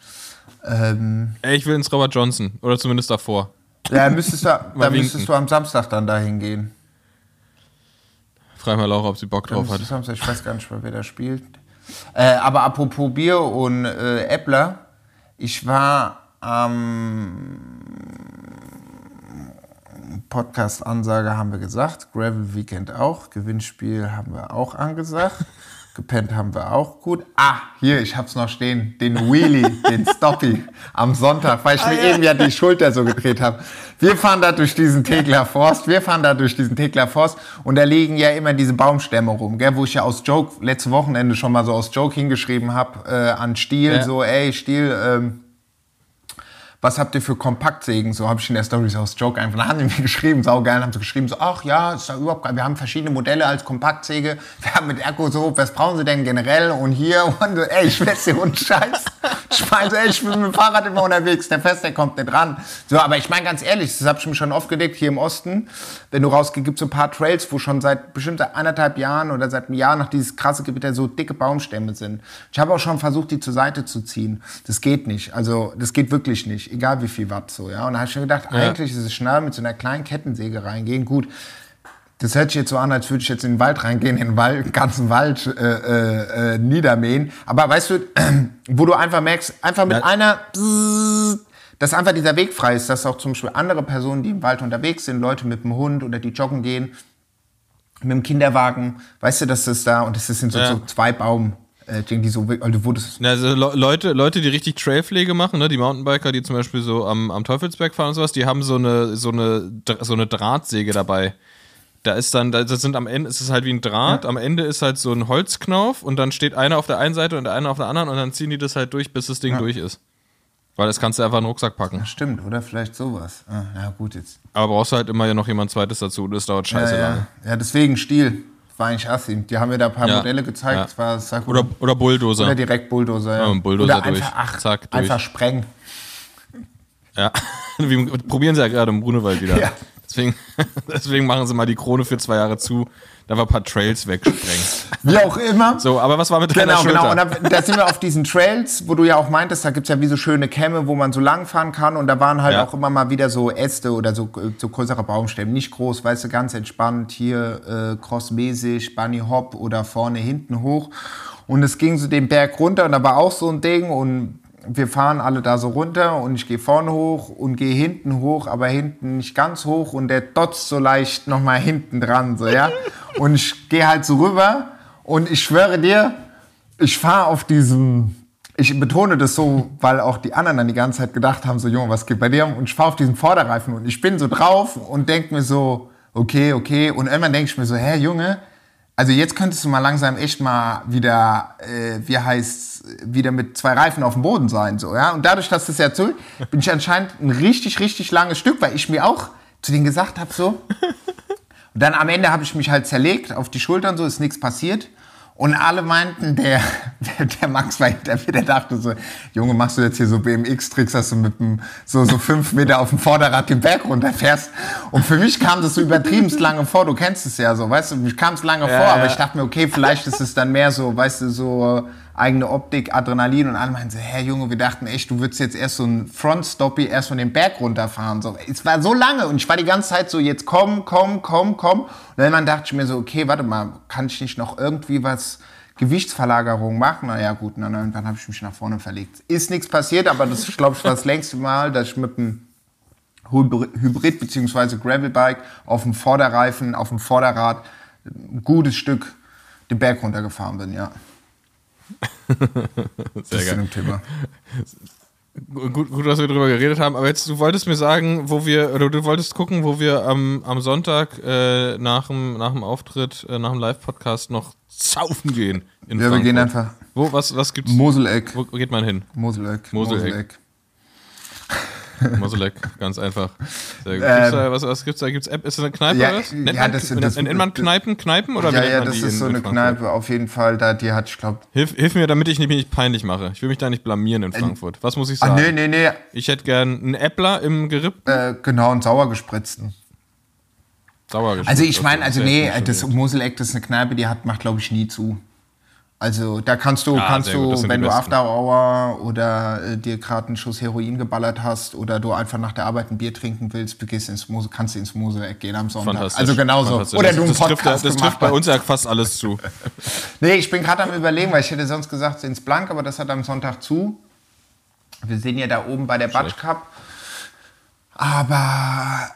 Ähm, Ey, ich will ins Robert Johnson oder zumindest davor. Ja, müsstest du, da Mal müsstest winken. du am Samstag dann dahin gehen. Frag mal Laura, ob sie Bock drauf hat. Samstag, ich weiß gar nicht wer da spielt. Äh, aber apropos Bier und äh, Äppler, ich war am Podcast-Ansage haben wir gesagt, Gravel Weekend auch, Gewinnspiel haben wir auch angesagt, gepennt haben wir auch gut. Ah, hier, ich hab's noch stehen, den Wheelie, den Stoppy am Sonntag, weil ich mir eben ja die Schulter so gedreht habe. Wir fahren da durch diesen Tegler Forst, wir fahren da durch diesen Tegler Forst und da liegen ja immer diese Baumstämme rum, gell, wo ich ja aus Joke, letzte Wochenende schon mal so aus Joke hingeschrieben habe, äh, an Stiel, Ja. so, ey, Stiel, ähm, was habt ihr für Kompaktsägen? So habe ich in der Story so aus Joke einfach, da haben die mir geschrieben, saugeil, haben sie geschrieben, so, ach ja, ist ja überhaupt geil. wir haben verschiedene Modelle als Kompaktsäge, wir haben mit Ergo so, was brauchen sie denn generell und hier und so, ey, ich schwätze dir und Scheiß. Ich meine, ey, ich bin mit dem Fahrrad immer unterwegs, der Fest, der kommt nicht ran. So, aber ich meine ganz ehrlich, das habe ich mir schon oft gedeckt, hier im Osten, wenn du rausgehst, gibt es so ein paar Trails, wo schon seit bestimmt anderthalb Jahren oder seit einem Jahr nach dieses krasse Gewitter so dicke Baumstämme sind. Ich habe auch schon versucht, die zur Seite zu ziehen. Das geht nicht. Also, das geht wirklich nicht. Egal wie viel Watt so, ja. Und da habe ich mir gedacht, eigentlich ist es schnell mit so einer kleinen Kettensäge reingehen. Gut. Das hört sich jetzt so an, als würde ich jetzt in den Wald reingehen, den Wald, ganzen Wald äh, äh, äh, niedermähen. Aber weißt du, wo du einfach merkst, einfach mit Ja. einer, dass einfach dieser Weg frei ist, dass auch zum Beispiel andere Personen, die im Wald unterwegs sind, Leute mit dem Hund oder die joggen gehen, mit dem Kinderwagen, weißt du, dass das da, und das sind so, Ja. so zwei Baum, äh, die so, also wo das, Na, Also Le Leute, Leute, die richtig Trailpflege machen, ne, die Mountainbiker, die zum Beispiel so am, am Teufelsberg fahren und sowas, die haben so eine, so eine, so eine Drahtsäge dabei. Da ist dann, da- das sind am Ende, es ist halt wie ein Draht, am Ende ist halt so ein Holzknauf und dann steht einer auf der einen Seite und der eine auf der anderen und dann ziehen die das halt durch, bis das Ding durch ist. Weil das kannst du einfach in den Rucksack packen. stimmt, oder vielleicht sowas. Ah, ja, gut, jetzt. Aber brauchst du halt immer ja noch jemand zweites dazu, das dauert scheiße ja, lange. ja. ja, deswegen Stil. War eigentlich assi. Die haben mir da ein paar Ja. Modelle gezeigt. Ja. Oder, oder Bulldozer. Oder direkt Bulldozer. Ja. Bulldozer Oder durch. Einfach, ach, Zack, durch. einfach sprengen. Ja, probieren sie ja gerade im Grunewald wieder. Ja. Deswegen, deswegen machen sie mal die Krone für zwei Jahre zu, da wir ein paar Trails wegsprengen. Wie auch immer. So, aber was war mit deiner Genau, Schulter? genau. Und da, da sind wir auf diesen Trails, wo du ja auch meintest, da gibt's ja wie so schöne Kämme, wo man so lang fahren kann. Und da waren halt Ja. auch immer mal wieder so Äste oder so, so größere Baumstämme. Nicht groß, weißt du, ganz entspannt. Hier äh, crossmäßig, Bunny Hop oder vorne, hinten hoch. Und es ging so den Berg runter und da war auch so ein Ding. Und wir fahren alle da so runter und ich gehe vorne hoch und gehe hinten hoch, aber hinten nicht ganz hoch und der dotzt so leicht nochmal hinten dran, so, ja. Und ich gehe halt so rüber und ich schwöre dir, ich fahre auf diesem, ich betone das so, weil auch die anderen dann die ganze Zeit gedacht haben, so, Junge, was geht bei dir? Und ich fahre auf diesen Vorderreifen und ich bin so drauf und denke mir so, okay, okay. Und irgendwann denke ich mir so, hä, Junge, also jetzt könntest du mal langsam echt mal wieder, äh, wie heißt wieder mit zwei Reifen auf dem Boden sein, so, ja. Und dadurch, dass das ja zu, bin ich anscheinend ein richtig, richtig langes Stück, weil ich mir auch zu denen gesagt habe, so, und dann am Ende habe ich mich halt zerlegt auf die Schultern, so ist nichts passiert. Und alle meinten, der, der, der Max war hinter mir, der dachte so, Junge, machst du jetzt hier so BMX-Tricks, dass du mit dem, so, so fünf Meter auf dem Vorderrad den Berg runterfährst. Und für mich kam das so übertriebenst lange vor, du kennst es ja so, weißt du, mich kam es lange vor, aber ich dachte mir, okay, vielleicht ist es dann mehr so, weißt du, so eigene Optik, Adrenalin und alle meinten so, hä Junge, wir dachten echt, du würdest jetzt erst so ein Front-Stoppy erst von dem Berg runterfahren. So, es war so lange und ich war die ganze Zeit so, jetzt komm, komm, komm, komm. Und dann dachte ich mir so, okay, warte mal, kann ich nicht noch irgendwie was Gewichtsverlagerung machen? Na ja, gut, und dann habe ich mich nach vorne verlegt. Ist nichts passiert, aber das, glaube ich, das längste Mal, dass ich mit Hybrid, Hybrid bzw. Gravelbike auf dem Vorderreifen, auf dem Vorderrad ein gutes Stück den Berg runtergefahren bin, ja. Sehr geil. Thema. Gut, gut, dass wir drüber geredet haben, aber jetzt, du wolltest mir sagen, wo wir, oder du wolltest gucken, wo wir am, am Sonntag äh, nach, dem, nach dem Auftritt, äh, nach dem Live-Podcast noch saufen gehen. Ja, wir Frankfurt. gehen einfach Wo, was, was gibt's? Moseleck. Wo geht man hin? Moseleck. Moseleck. Moseleck, ganz einfach. Sehr gut. Ähm, gibt's da, was, was gibt's da? Gibt's App? Ist das eine Kneipe Ja, oder was? Nennt ja, man, das- nennt, das- nennt man Kneipen Kneipen oder Ja, ja, das ist so in eine? Kneipe auf jeden Fall. Da, die hat, ich glaube. Hilf, hilf mir, damit ich mich nicht peinlich mache. Ich will mich da nicht blamieren in Frankfurt. Was muss ich Ah, sagen? nee, nee, nee. Ich hätte gern einen Äppler im Geripp. Äh, genau, einen sauer gespritzten. Sauer Also ich meine, also nee, das. Moseleck, das ist eine Kneipe, die hat, macht glaube ich nie zu. Also da kannst du, Ah, kannst du, wenn du. After Hour oder äh, dir gerade einen Schuss Heroin geballert hast oder du einfach nach der Arbeit ein Bier trinken willst, gehst ins Mose, kannst du ins Moseeck gehen am Sonntag. Fantastisch. Also genauso. Oder das, du einen das trifft, Podcast Das trifft bei uns ja fast alles zu. Nee, ich bin gerade am überlegen, weil ich hätte sonst gesagt ins Blank, aber das hat am Sonntag zu. Wir sind ja da oben bei der Batsch Cup. Aber,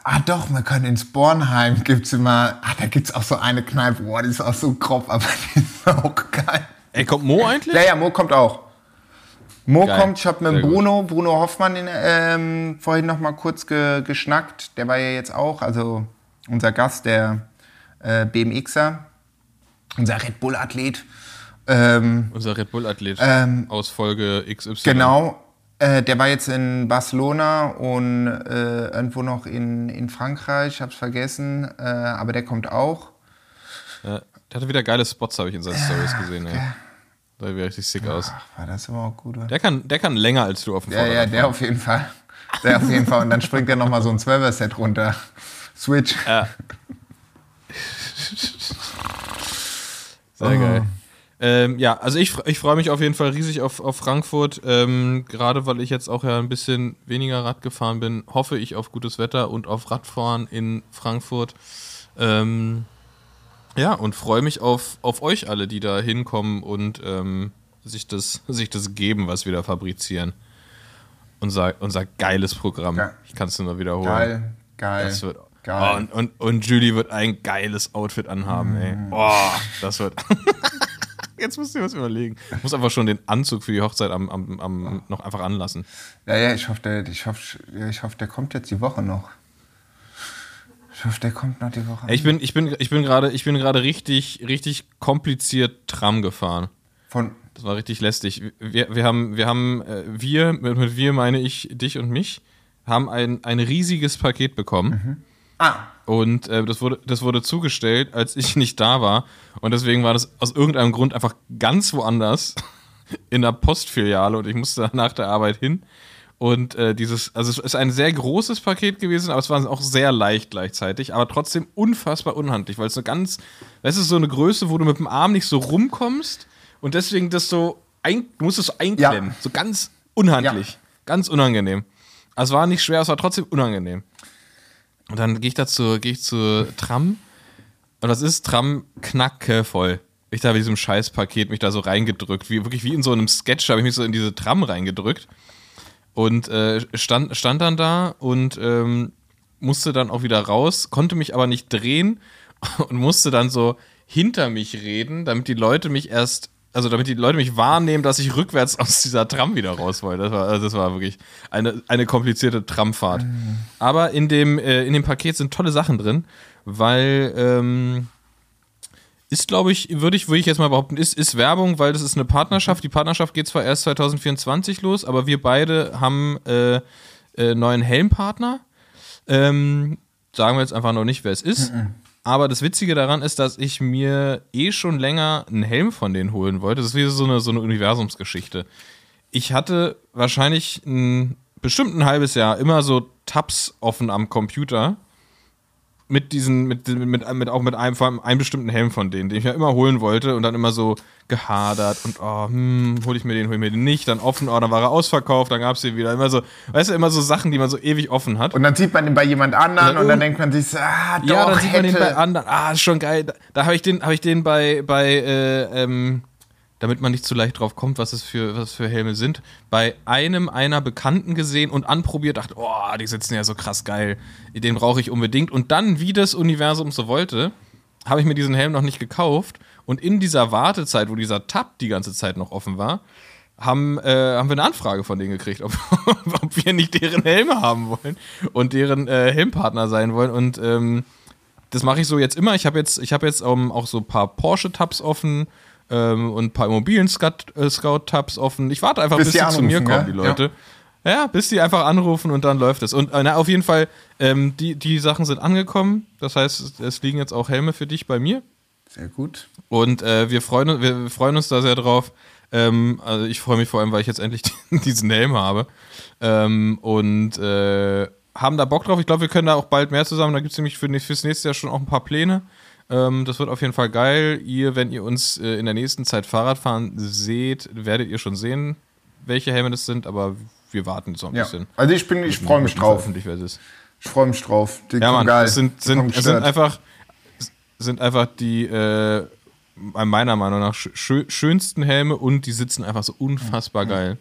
ah doch, wir können ins Bornheim gibt's immer, ah, da gibt's auch so eine Kneipe, boah, die ist auch so grob, aber die ist auch geil. Ey, kommt Mo eigentlich? Ja, ja, Mo kommt auch. Mo Geil. kommt, ich habe mit Sehr gut. Bruno, Bruno Hoffmann in, ähm, vorhin noch mal kurz ge, geschnackt. Der war ja jetzt auch, also unser Gast, der äh, BMXer, unser Red Bull-Athlet. Ähm, Unser Red Bull-Athlet Ähm, aus Folge XY. genau, äh, der war jetzt in Barcelona und äh, irgendwo noch in, in Frankreich, ich hab's vergessen, äh, aber der kommt auch. Ja, der hatte wieder geile Spots, habe ich in seinen Stories gesehen. Ey. Sah wieder richtig sick aus. Ach, war das aber auch gut, oder? Der kann, der kann länger als du auf dem Ja, ja, Vorderrad der fahren. auf jeden Fall. Der auf jeden Fall. Und dann springt er nochmal so ein 12er-Set runter. Switch. Ja. Sehr geil. Ähm, ja, also ich, ich freue mich auf jeden Fall riesig auf, auf Frankfurt. Ähm, gerade weil ich jetzt auch ja ein bisschen weniger Rad gefahren bin, hoffe ich auf gutes Wetter und auf Radfahren in Frankfurt. Ähm, ja, und freue mich auf, auf euch alle, die da hinkommen und ähm, sich, das, sich das geben, was wir da fabrizieren. Unser, unser geiles Programm. Ja. Ich kann es nur wiederholen. Geil, geil. Das wird. Geil. Oh, und, und, und Julie wird ein geiles Outfit anhaben, ey. Mm. Boah, das wird. Jetzt musst du dir was überlegen. Ich muss einfach schon den Anzug für die Hochzeit am, am, am noch einfach anlassen. Ja, ja, ich hoffe, der, ich, hoffe, ja, ich hoffe, der kommt jetzt die Woche noch. Ich hoffe, der kommt noch die Woche. Ich bin, ich bin, ich bin gerade, ich bin gerade richtig, richtig kompliziert Tram gefahren. Von, Das war richtig lästig. Wir, wir haben, wir haben, äh, wir, mit, wir meine ich dich und mich, haben ein, ein riesiges Paket bekommen. ah, Und äh, das, wurde, das wurde zugestellt, als ich nicht da war. Und deswegen war das aus irgendeinem Grund einfach ganz woanders in der Postfiliale und ich musste nach der Arbeit hin. Und äh, dieses, also es ist ein sehr großes Paket gewesen, aber es war auch sehr leicht gleichzeitig, aber trotzdem unfassbar unhandlich, weil es so ganz, das ist so eine Größe, wo du mit dem Arm nicht so rumkommst und deswegen das so, ein, du musst es so einklemmen, Ja. so ganz unhandlich, ganz unangenehm. Also es war nicht schwer, es war trotzdem unangenehm. Und dann gehe ich dazu, gehe ich zu Tram. Und das ist Tram knackevoll. Ich da mit diesem Scheißpaket mich da so reingedrückt. Wie, wirklich wie in so einem Sketch habe ich mich so in diese Tram reingedrückt. Und äh, stand, stand dann da und ähm, musste dann auch wieder raus, konnte mich aber nicht drehen und musste dann so hinter mich reden, damit die Leute mich erst, also damit die Leute mich wahrnehmen, dass ich rückwärts aus dieser Tram wieder raus wollte. Das war, also das war wirklich eine, eine komplizierte Tramfahrt. Aber in dem, äh, in dem Paket sind tolle Sachen drin, weil ähm, ist, glaube ich, würde ich, würde ich jetzt mal behaupten, ist, ist Werbung, weil das ist eine Partnerschaft. Die Partnerschaft geht zwar erst 2024 los, aber wir beide haben äh, äh, neuen Helmpartner. Ähm, sagen wir jetzt einfach noch nicht, wer es ist. Aber das Witzige daran ist, dass ich mir eh schon länger einen Helm von denen holen wollte. Das ist wie so eine, so eine Universumsgeschichte. Ich hatte wahrscheinlich ein, bestimmt ein halbes Jahr immer so Tabs offen am Computer mit diesen, mit, mit, mit, auch mit einem, einem bestimmten Helm von denen, den ich ja immer holen wollte und dann immer so gehadert und oh, hm, hol ich mir den, hol ich mir den nicht, dann offen, oh, dann war er ausverkauft, dann gab es den wieder. Immer so, weißt du, immer so Sachen, die man so ewig offen hat. und dann sieht man ihn bei jemand anderen und dann und- denkt man sich, ah, doch, ja, dann sieht man den hätte. bei anderen. Ah, ist schon geil. Da, da habe ich den, habe ich den bei, bei, äh, ähm, damit man nicht zu leicht drauf kommt, was es für, was für Helme sind, bei einem einer Bekannten gesehen und anprobiert, dachte, oh, die sitzen ja so krass geil. Den brauche ich unbedingt. Und dann, wie das Universum so wollte, habe ich mir diesen Helm noch nicht gekauft. Und in dieser Wartezeit, wo dieser Tab die ganze Zeit noch offen war, haben, äh, haben wir eine Anfrage von denen gekriegt, ob, ob wir nicht deren Helme haben wollen und deren äh, Helmpartner sein wollen. Und ähm, das mache ich so jetzt immer. Ich habe jetzt, ich habe jetzt ähm, auch so ein paar Porsche-Tabs offen ähm, und ein paar Immobilien-Scout-Tabs offen. Ich warte einfach, Bis bis, die die zu mir anrufen, kommen, gell? die Leute. Ja. bis die einfach anrufen und dann läuft es. Und äh, na, auf jeden Fall, ähm, die, die Sachen sind angekommen. Das heißt, es- liegen jetzt auch Helme für dich bei mir. Sehr gut. Und äh, wir, freuen, uns- wir freuen uns da sehr drauf. Ähm, also ich freue mich vor allem, weil ich jetzt endlich diesen Helm habe. Ähm, und äh, haben da Bock drauf. Ich glaube, wir können da auch bald mehr zusammen. Da gibt es nämlich für, fürs nächste Jahr schon auch ein paar Pläne. Ähm, das wird auf jeden Fall geil. Ihr, wenn ihr uns äh, in der nächsten Zeit Fahrrad fahren seht, werdet ihr schon sehen, welche Helme das sind, aber wir warten jetzt noch ein Ja. bisschen. Also ich bin, ich freue mich drauf. Veröffentlicht, wer es. Ich freue mich drauf. Die Ja, Mann, geil. es sind, sind, es sind einfach sind einfach die äh, meiner Meinung nach schö schönsten Helme und die sitzen einfach so unfassbar geil.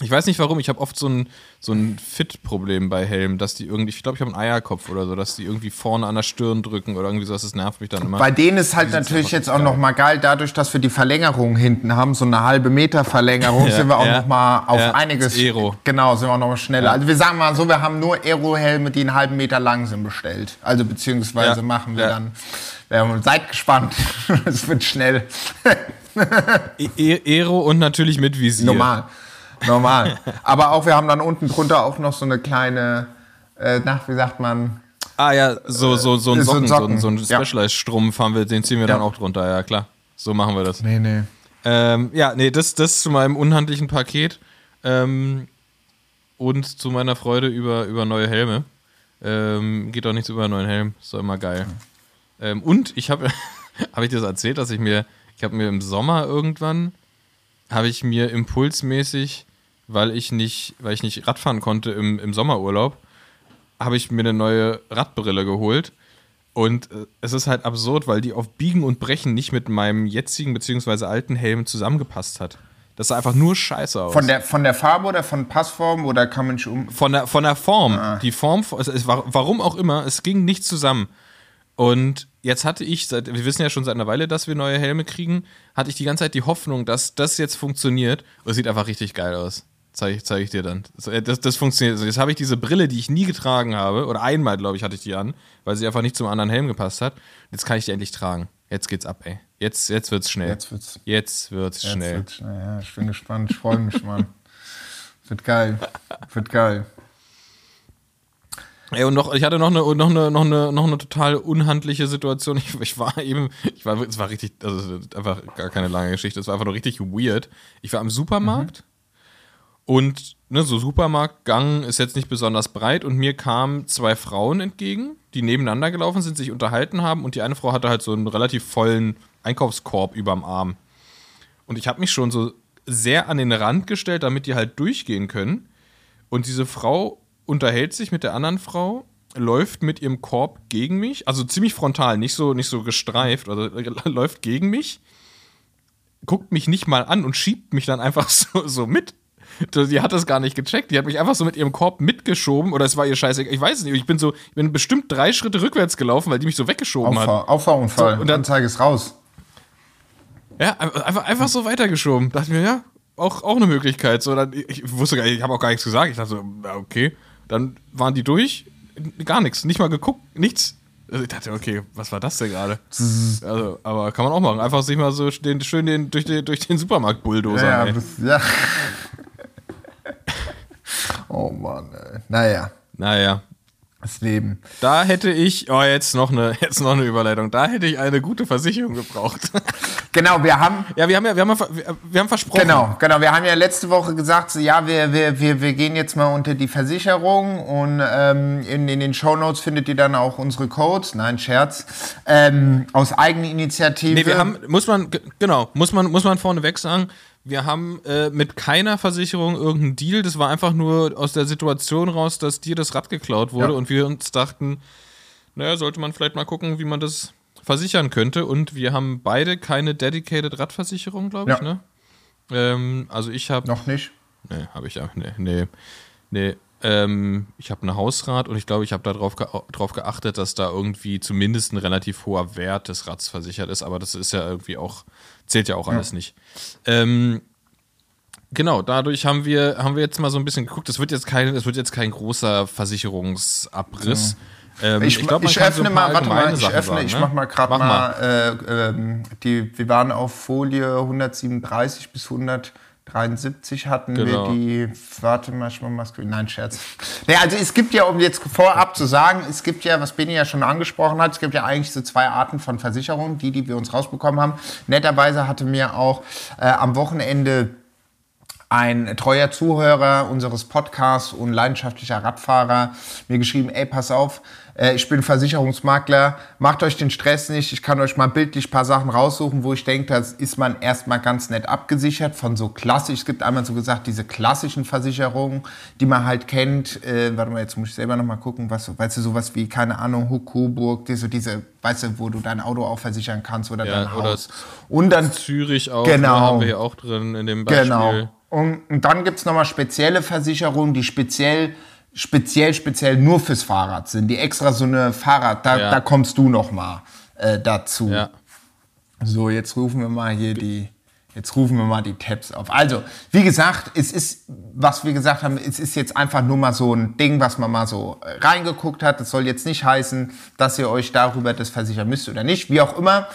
Ich weiß nicht warum, ich habe oft so ein, so ein Fit-Problem bei Helmen, dass die irgendwie, ich glaube, ich habe einen Eierkopf oder so, dass die irgendwie vorne an der Stirn drücken oder irgendwie sowas, das nervt mich dann immer. Bei denen ist halt natürlich jetzt auch geil. noch mal geil, dadurch, dass wir die Verlängerung hinten haben, so eine halbe Meter Verlängerung, Ja, sind wir auch ja. noch mal auf Ja, einiges. Aero. Genau, sind wir auch noch mal schneller. Also wir sagen mal so, wir haben nur Aero-Helme, die einen halben Meter lang sind, bestellt. Also beziehungsweise Ja, machen wir ja. dann. Wir seid gespannt. Es wird schnell. E e Aero und natürlich mit Visier. Normal. Normal. Aber auch, wir haben dann unten drunter auch noch so eine kleine, äh, nach, wie sagt man, Ah ja, so, so, so ein Äh, Socken, so ein, so ein. Specialized-Strumpf haben wir, den ziehen wir dann auch drunter, ja klar. So machen wir das. nee, nee. Ähm, ja, nee, das, das zu meinem unhandlichen Paket ähm, und zu meiner Freude über, über neue Helme. Ähm, geht doch nichts über einen neuen Helm, ist doch immer geil. Ähm, und ich habe, habe ich dir das erzählt, dass ich mir, ich habe mir im Sommer irgendwann, habe ich mir impulsmäßig, weil ich nicht, weil ich nicht Radfahren konnte im, im Sommerurlaub, habe ich mir eine neue Radbrille geholt. Und äh, es ist halt absurd, weil die auf Biegen und Brechen nicht mit meinem jetzigen bzw. alten Helm zusammengepasst hat. Das sah einfach nur scheiße aus. Von der, von der Farbe oder von Passform oder kann man nicht um. von der, von der Form. Ah. Die Form, es, es, war- warum auch immer, es ging nicht zusammen. Und jetzt hatte ich, seit, wir wissen ja schon seit einer Weile, dass wir neue Helme kriegen, hatte ich die ganze Zeit die Hoffnung, dass das jetzt funktioniert. Und es sieht einfach richtig geil aus. Zeige ich, zeig ich dir dann. Das, äh, das, das funktioniert. Jetzt habe ich diese Brille, die ich nie getragen habe, oder einmal, glaube ich, hatte ich die an, weil sie einfach nicht zum anderen Helm gepasst hat. Jetzt kann ich die endlich tragen. Jetzt geht's ab, ey. Jetzt, jetzt wird's schnell. Jetzt wird's- Jetzt wird's Jetzt schnell. wird's schnell. Ja, ich bin gespannt. Ich freue mich, Mann. Wird geil. Wird geil. Ey, und noch, ich hatte noch eine, noch eine, noch eine, noch eine total unhandliche Situation. Ich, ich war eben, ich war, es war richtig, also einfach gar keine lange Geschichte, es war einfach nur richtig weird. Ich war im Supermarkt und ne, so Supermarktgang ist jetzt nicht besonders breit und mir kamen zwei Frauen entgegen, die nebeneinander gelaufen sind, sich unterhalten haben und die eine Frau hatte halt so einen relativ vollen Einkaufskorb überm Arm. Und ich habe mich schon so sehr an den Rand gestellt, damit die halt durchgehen können. Und diese Frau unterhält sich mit der anderen Frau, läuft mit ihrem Korb gegen mich, also ziemlich frontal, nicht so, nicht so gestreift, also läuft gegen mich, guckt mich nicht mal an und schiebt mich dann einfach so, so mit. Die hat das gar nicht gecheckt. Die hat mich einfach so mit ihrem Korb mitgeschoben oder es war ihr scheiße. Ich weiß es nicht. Ich bin so, ich bin bestimmt drei Schritte rückwärts gelaufen, weil die mich so weggeschoben hat. Auffahr, Auffahrunfall. So, und dann- Anzeige ist raus. Ja, einfach, einfach so weitergeschoben. Dachte mir, ja, auch, auch eine Möglichkeit. So, dann, ich wusste gar nicht, ich habe auch gar nichts gesagt. Ich dachte so, ja, okay. Dann waren die durch, gar nichts, nicht mal geguckt, nichts. Also ich dachte, okay, was war das denn gerade? Also, aber kann man auch machen. Einfach sich mal so den, schön den, durch, den, durch den Supermarkt bulldozern. Ja, ja. oh Mann, ey. Naja, Naja. das Leben. Da hätte ich, oh, jetzt noch eine, jetzt noch eine Überleitung. Da hätte ich eine gute Versicherung gebraucht. Genau, wir haben. ja, wir haben ja, wir haben, ja wir, haben versprochen. Genau, genau. Wir haben ja letzte Woche gesagt, so, ja, wir, wir, wir, wir gehen jetzt mal unter die Versicherung und ähm, in, in den Shownotes findet ihr dann auch unsere Codes. Nein, Scherz. Ähm, aus Eigeninitiative. Nee, wir haben, muss man, ge- genau, muss man, muss man vorneweg sagen, wir haben äh, mit keiner Versicherung irgendeinen Deal. Das war einfach nur aus der Situation raus, dass dir das Rad geklaut wurde Ja. und wir uns dachten, naja, sollte man vielleicht mal gucken, wie man das versichern könnte. Und wir haben beide keine dedicated Radversicherung, glaube ich, Ja. ne? Ähm, also ich habe Noch nicht. Nee, habe ich ja. Nee, nee. nee. Ähm, ich habe ein Hausrat und ich glaube, ich habe darauf ge drauf geachtet, dass da irgendwie zumindest ein relativ hoher Wert des Rads versichert ist, aber das ist ja irgendwie auch, zählt ja auch alles nicht. Ähm, genau, dadurch haben wir, haben wir jetzt mal so ein bisschen geguckt. Es wird jetzt kein, es wird jetzt kein großer Versicherungsabriss. Ähm, Ich, ich, glaub, so öffne paar mal, warte mal, ich Sachen öffne, sagen, ich ne? mach mal gerade Mach mal, Äh, ähm, die, wir waren auf Folie 137 bis 173 hatten Genau. wir die, warte mal, ich mal Screen, nein, Scherz. Nee, also es gibt ja, um jetzt vorab zu sagen, es gibt ja, was Benny ja schon angesprochen hat, es gibt ja eigentlich so zwei Arten von Versicherungen, die, die wir uns rausbekommen haben. Netterweise hatte mir auch äh, am Wochenende ein treuer Zuhörer unseres Podcasts und leidenschaftlicher Radfahrer mir geschrieben, ey, pass auf, äh, ich bin Versicherungsmakler, macht euch den Stress nicht, ich kann euch mal bildlich ein paar Sachen raussuchen, wo ich denke, das ist man erstmal ganz nett abgesichert von so klassisch, es gibt einmal so gesagt diese klassischen Versicherungen, die man halt kennt, äh, warte mal, jetzt muss ich selber nochmal gucken, was, weißt du, sowas wie, keine Ahnung, Huck, Coburg, diese, diese, weißt du, wo du dein Auto auch versichern kannst oder Ja, dein oder Haus. Und dann Zürich auch, Genau. da haben wir hier auch drin in dem Beispiel. Genau. Und, und dann gibt's noch nochmal spezielle Versicherungen, die speziell, speziell, speziell nur fürs Fahrrad sind. Die extra so eine Fahrrad, da, Ja. da kommst du nochmal äh, dazu. Ja. So, jetzt rufen wir mal hier die, jetzt rufen wir mal die Tabs auf. Also, wie gesagt, es ist, was wir gesagt haben, es ist jetzt einfach nur mal so ein Ding, was man mal so äh, reingeguckt hat. Das soll jetzt nicht heißen, dass ihr euch darüber das versichern müsst oder nicht, wie auch immer.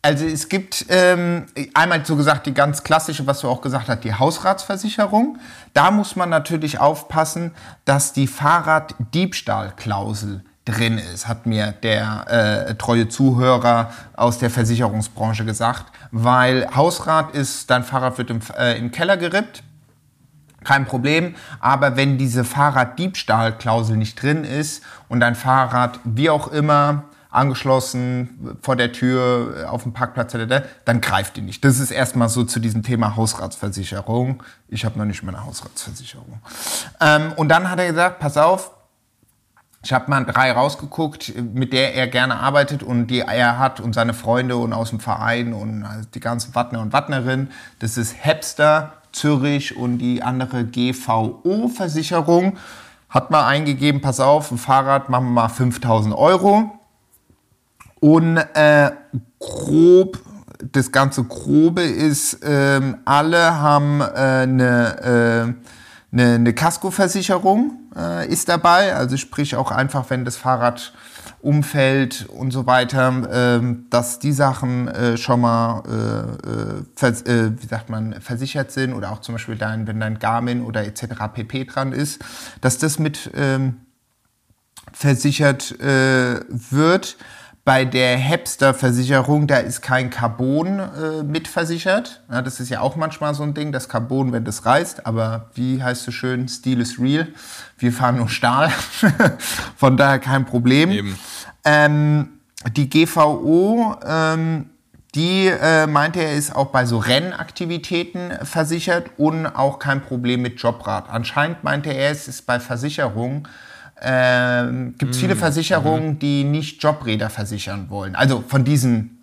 Also es gibt ähm, einmal so gesagt die ganz klassische, was du auch gesagt hast, die Hausratsversicherung. Da muss man natürlich aufpassen, dass die Fahrraddiebstahlklausel drin ist, hat mir der äh, treue Zuhörer aus der Versicherungsbranche gesagt, weil Hausrat ist, dein Fahrrad wird im, äh, im Keller gerippt, kein Problem. Aber wenn diese Fahrraddiebstahlklausel nicht drin ist und dein Fahrrad wie auch immer angeschlossen vor der Tür auf dem Parkplatz, dann greift die nicht. Das ist erstmal so zu diesem Thema Hausratsversicherung. Ich habe noch nicht mal eine Hausratsversicherung. Ähm, und dann hat er gesagt, pass auf, ich habe mal drei rausgeguckt, mit der er gerne arbeitet und die er hat und seine Freunde und aus dem Verein und die ganzen Wattner und Wattnerinnen. Das ist Hepster, Zürich und die andere GVO-Versicherung. Hat mal eingegeben, pass auf, ein Fahrrad machen wir mal 5000 Euro. Und äh, grob, das ganze Grobe ist, ähm, alle haben äh, eine, äh, eine, eine Kaskoversicherung äh, ist dabei. Also sprich auch einfach, wenn das Fahrrad umfällt und so weiter, ähm, dass die Sachen äh, schon mal, äh, äh, vers äh, wie sagt man, versichert sind oder auch zum Beispiel dein, wenn dein Garmin oder etc. pp dran ist, dass das mit ähm, versichert äh, wird. Bei der Hepster-Versicherung, da ist kein Carbon äh, mitversichert. Ja, das ist ja auch manchmal so ein Ding, das Carbon, wenn das reißt. Aber wie heißt es schön, Steel is real. Wir fahren nur Stahl. Von daher kein Problem. Ähm, die GVO, ähm, die äh, meinte er, ist auch bei so Rennaktivitäten versichert und auch kein Problem mit Jobrad. Anscheinend meinte er, es ist bei Versicherungen ähm, gibt es viele Versicherungen, die nicht Jobräder versichern wollen. Also von diesen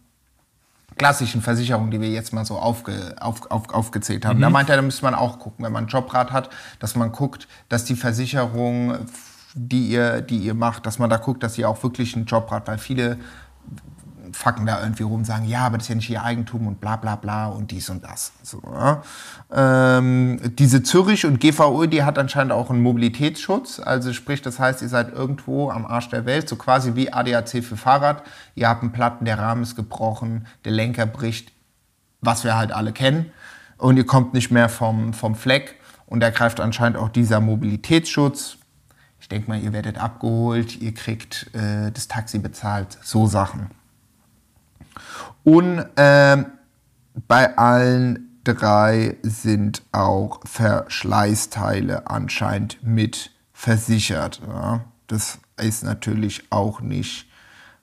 klassischen Versicherungen, die wir jetzt mal so aufge, auf, auf, aufgezählt haben. Da meinte er, da müsste man auch gucken, wenn man ein Jobrad hat, dass man guckt, dass die Versicherung, die ihr, die ihr macht, dass man da guckt, dass ihr auch wirklich ein Jobrad, weil viele fucken da irgendwie rum, sagen, ja, aber das ist ja nicht ihr Eigentum und bla bla bla und dies und das. So, ja. ähm, diese Zürich und GVO, die hat anscheinend auch einen Mobilitätsschutz. Also sprich, das heißt, ihr seid irgendwo am Arsch der Welt, so quasi wie ADAC für Fahrrad. Ihr habt einen Platten, der Rahmen ist gebrochen, der Lenker bricht, was wir halt alle kennen. Und ihr kommt nicht mehr vom, vom Fleck. Und da greift anscheinend auch dieser Mobilitätsschutz. Ich denke mal, ihr werdet abgeholt, ihr kriegt äh, das Taxi bezahlt, so Sachen. Und ähm, bei allen drei sind auch Verschleißteile anscheinend mit versichert. Ja. Das ist natürlich auch nicht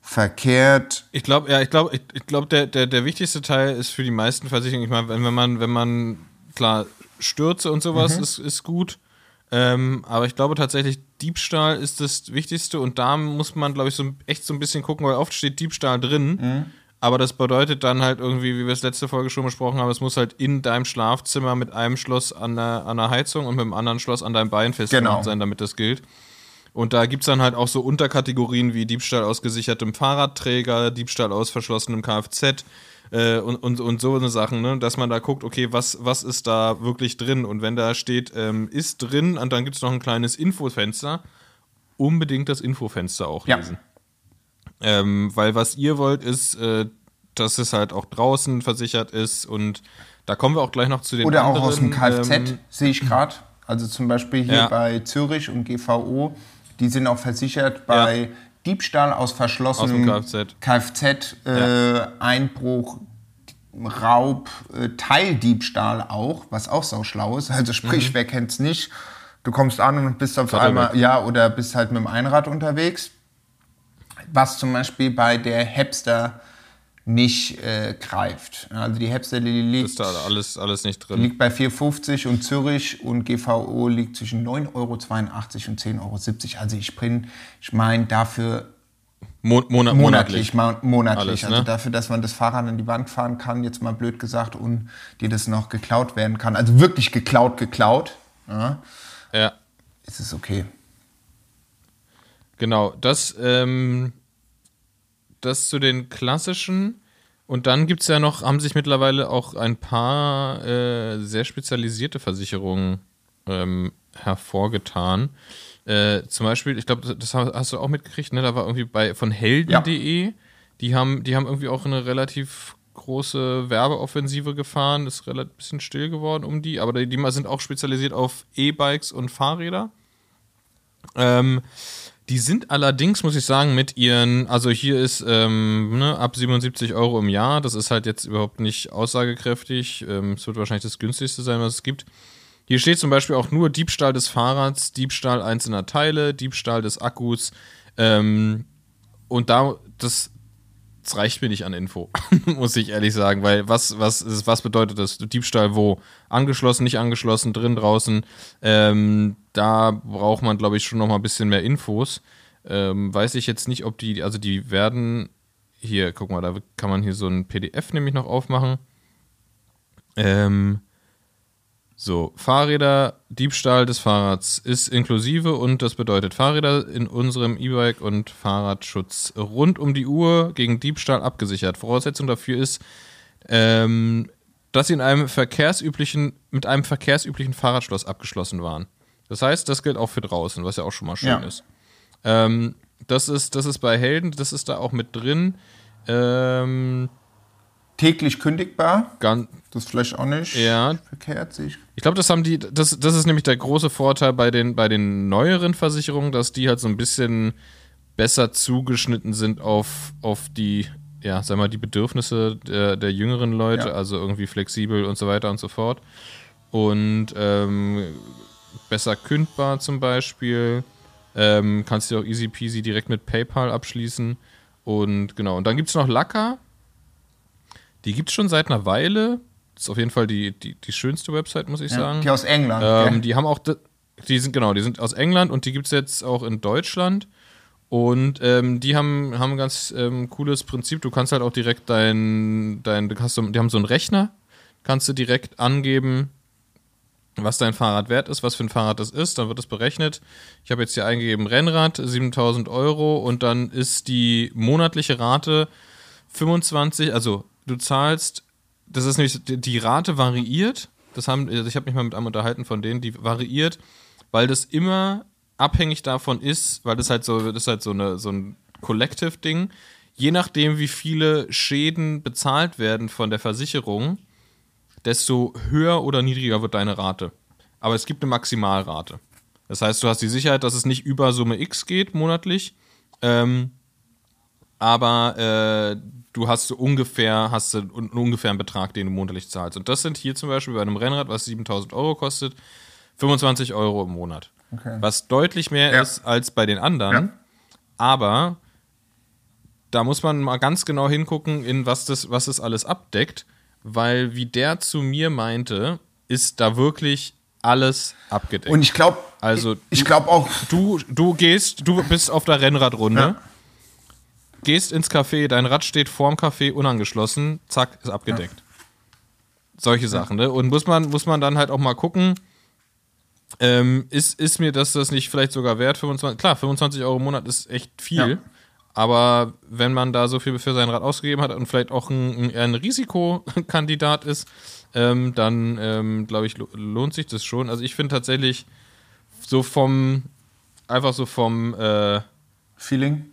verkehrt. Ich glaube, ja, ich glaube, ich, ich glaube, der, der, der wichtigste Teil ist für die meisten Versicherungen, ich meine, wenn, wenn man, wenn man, klar, Stürze und sowas ist, ist gut. Ähm, aber ich glaube tatsächlich, Diebstahl ist das Wichtigste und da muss man, glaube ich, so echt so ein bisschen gucken, weil oft steht Diebstahl drin. Aber das bedeutet dann halt irgendwie, wie wir es letzte Folge schon besprochen haben, es muss halt in deinem Schlafzimmer mit einem Schloss an der, an der Heizung und mit dem anderen Schloss an deinem Bein festgemacht Genau. sein, damit das gilt. Und da gibt es dann halt auch so Unterkategorien wie Diebstahl aus gesichertem Fahrradträger, Diebstahl aus verschlossenem Kfz äh, und, und, und so eine Sachen, ne? dass man da guckt, okay, was, was ist da wirklich drin? Und wenn da steht, ähm, ist drin und dann gibt es noch ein kleines Infofenster, unbedingt das Infofenster auch Ja. Ähm, weil was ihr wollt, ist, äh, dass es halt auch draußen versichert ist und da kommen wir auch gleich noch zu den Oder auch anderen. aus dem Kfz, ähm, sehe ich gerade. Also zum Beispiel hier Ja. bei Zürich und GVO, die sind auch versichert bei Diebstahl aus verschlossenem Aus Kfz. Kfz, äh, Einbruch, Raub, äh, Teildiebstahl auch, was auch sau schlau ist. Also sprich, Mhm. wer kennt's nicht? Du kommst an und bist auf einmal, ja, oder bist halt mit dem Einrad unterwegs. Was zum Beispiel bei der Hipster nicht äh, greift. Also die Hipster die liegt, da alles, alles nicht drin. liegt bei 4,50 und Zürich und GVO liegt zwischen 9,82 Euro und 10,70 Euro. Also ich bin, ich meine, dafür Mo Monat, monatlich, monatlich. monatlich. Alles, also ne? dafür, dass man das Fahrrad an die Wand fahren kann, jetzt mal blöd gesagt, und dir das noch geklaut werden kann. Also wirklich geklaut, geklaut. Ja, Ja, ist es okay. genau. Das, ähm, das zu den klassischen. Und dann gibt es ja noch, haben sich mittlerweile auch ein paar äh, sehr spezialisierte Versicherungen ähm, hervorgetan. Äh, zum Beispiel, ich glaube, das hast du auch mitgekriegt, ne? Da war irgendwie bei von helden.de, die haben, die haben irgendwie auch eine relativ große Werbeoffensive gefahren, ist relativ bisschen still geworden um die, aber die, die sind auch spezialisiert auf E-Bikes und Fahrräder. Ähm, die sind allerdings, muss ich sagen, mit ihren, also hier ist ähm, ne, ab 77 Euro im Jahr, das ist halt jetzt überhaupt nicht aussagekräftig. Ähm, es wird wahrscheinlich das günstigste sein, was es gibt. Hier steht zum Beispiel auch nur Diebstahl des Fahrrads, Diebstahl einzelner Teile, Diebstahl des Akkus. Ähm, und da, das, das reicht mir nicht an Info, muss ich ehrlich sagen, weil was, was, ist, was bedeutet das? Diebstahl wo? Angeschlossen, nicht angeschlossen, drin, draußen? Ähm, da braucht man, glaube ich, schon noch mal ein bisschen mehr Infos. Ähm, weiß ich jetzt nicht, ob die, also die werden, hier, guck mal, da kann man hier so ein PDF nämlich noch aufmachen. Ähm, so, Fahrräder, Diebstahl des Fahrrads ist inklusive und das bedeutet Fahrräder in unserem E-Bike und Fahrradschutz rund um die Uhr gegen Diebstahl abgesichert. Voraussetzung dafür ist, ähm, dass sie in einem verkehrsüblichen, mit einem verkehrsüblichen Fahrradschloss abgeschlossen waren. Das heißt, das gilt auch für draußen, was ja auch schon mal schön Ja. ist. Ähm, das ist. Das ist bei Helden, das ist da auch mit drin. Ähm, Täglich kündigbar, ganz, das ist vielleicht auch nicht Ja. verkehrt sich. Ich glaube, das haben die, das, das ist nämlich der große Vorteil bei den, bei den neueren Versicherungen, dass die halt so ein bisschen besser zugeschnitten sind auf, auf die, ja, sag mal, die Bedürfnisse der, der jüngeren Leute, Ja. also irgendwie flexibel und so weiter und so fort. Und ähm, besser kündbar zum Beispiel. Ähm, kannst du auch easy peasy direkt mit PayPal abschließen. Und genau, und dann gibt es noch Lacker. Die gibt es schon seit einer Weile. Das ist auf jeden Fall die, die, die schönste Website, muss ich Ja, sagen. die aus England. Ähm, gell? die haben auch, die sind genau, die sind aus England und die gibt es jetzt auch in Deutschland. Und ähm, die haben, haben ein ganz ähm, cooles Prinzip. Du kannst halt auch direkt dein, dein du hast die haben so einen Rechner, kannst du direkt angeben, was dein Fahrrad wert ist, was für ein Fahrrad das ist, dann wird es berechnet. Ich habe jetzt hier eingegeben Rennrad, 7000 Euro und dann ist die monatliche Rate 25, also du zahlst, das ist nämlich, die- Rate variiert, das haben, also ich habe mich mal mit einem unterhalten von denen, die variiert, weil das immer abhängig davon ist, weil das halt so, das ist halt so, eine, so ein Collective-Ding, je nachdem, wie viele Schäden bezahlt werden von der Versicherung, desto höher oder niedriger wird deine Rate. Aber es gibt eine Maximalrate. Das heißt, du hast die Sicherheit, dass es nicht über Summe X geht monatlich, ähm, aber äh, du hast so ungefähr, hast du einen ungefähren Betrag, den du monatlich zahlst. Und das sind hier zum Beispiel bei einem Rennrad, was 7000 Euro kostet, 25 Euro im Monat. Okay. Was deutlich mehr Ja. ist als bei den anderen. Ja. Aber da muss man mal ganz genau hingucken, in was das, was das alles abdeckt, weil wie der zu mir meinte, ist da wirklich alles abgedeckt. Und ich glaube, Also, ich glaube auch, du, du gehst, du bist auf der Rennradrunde, Ja. Gehst ins Café, dein Rad steht vorm Café unangeschlossen, zack, ist abgedeckt. Solche Sachen, ne? Und muss man, muss man dann halt auch mal gucken, ähm, ist, ist mir das, das nicht vielleicht sogar wert? 25, klar, 25 Euro im Monat ist echt viel. Ja. Aber wenn man da so viel für sein Rad ausgegeben hat und vielleicht auch ein, ein, eher ein Risikokandidat ist, ähm, dann ähm, glaube ich, lo- lohnt sich das schon. Also ich finde tatsächlich so vom, einfach so vom, äh, Feeling.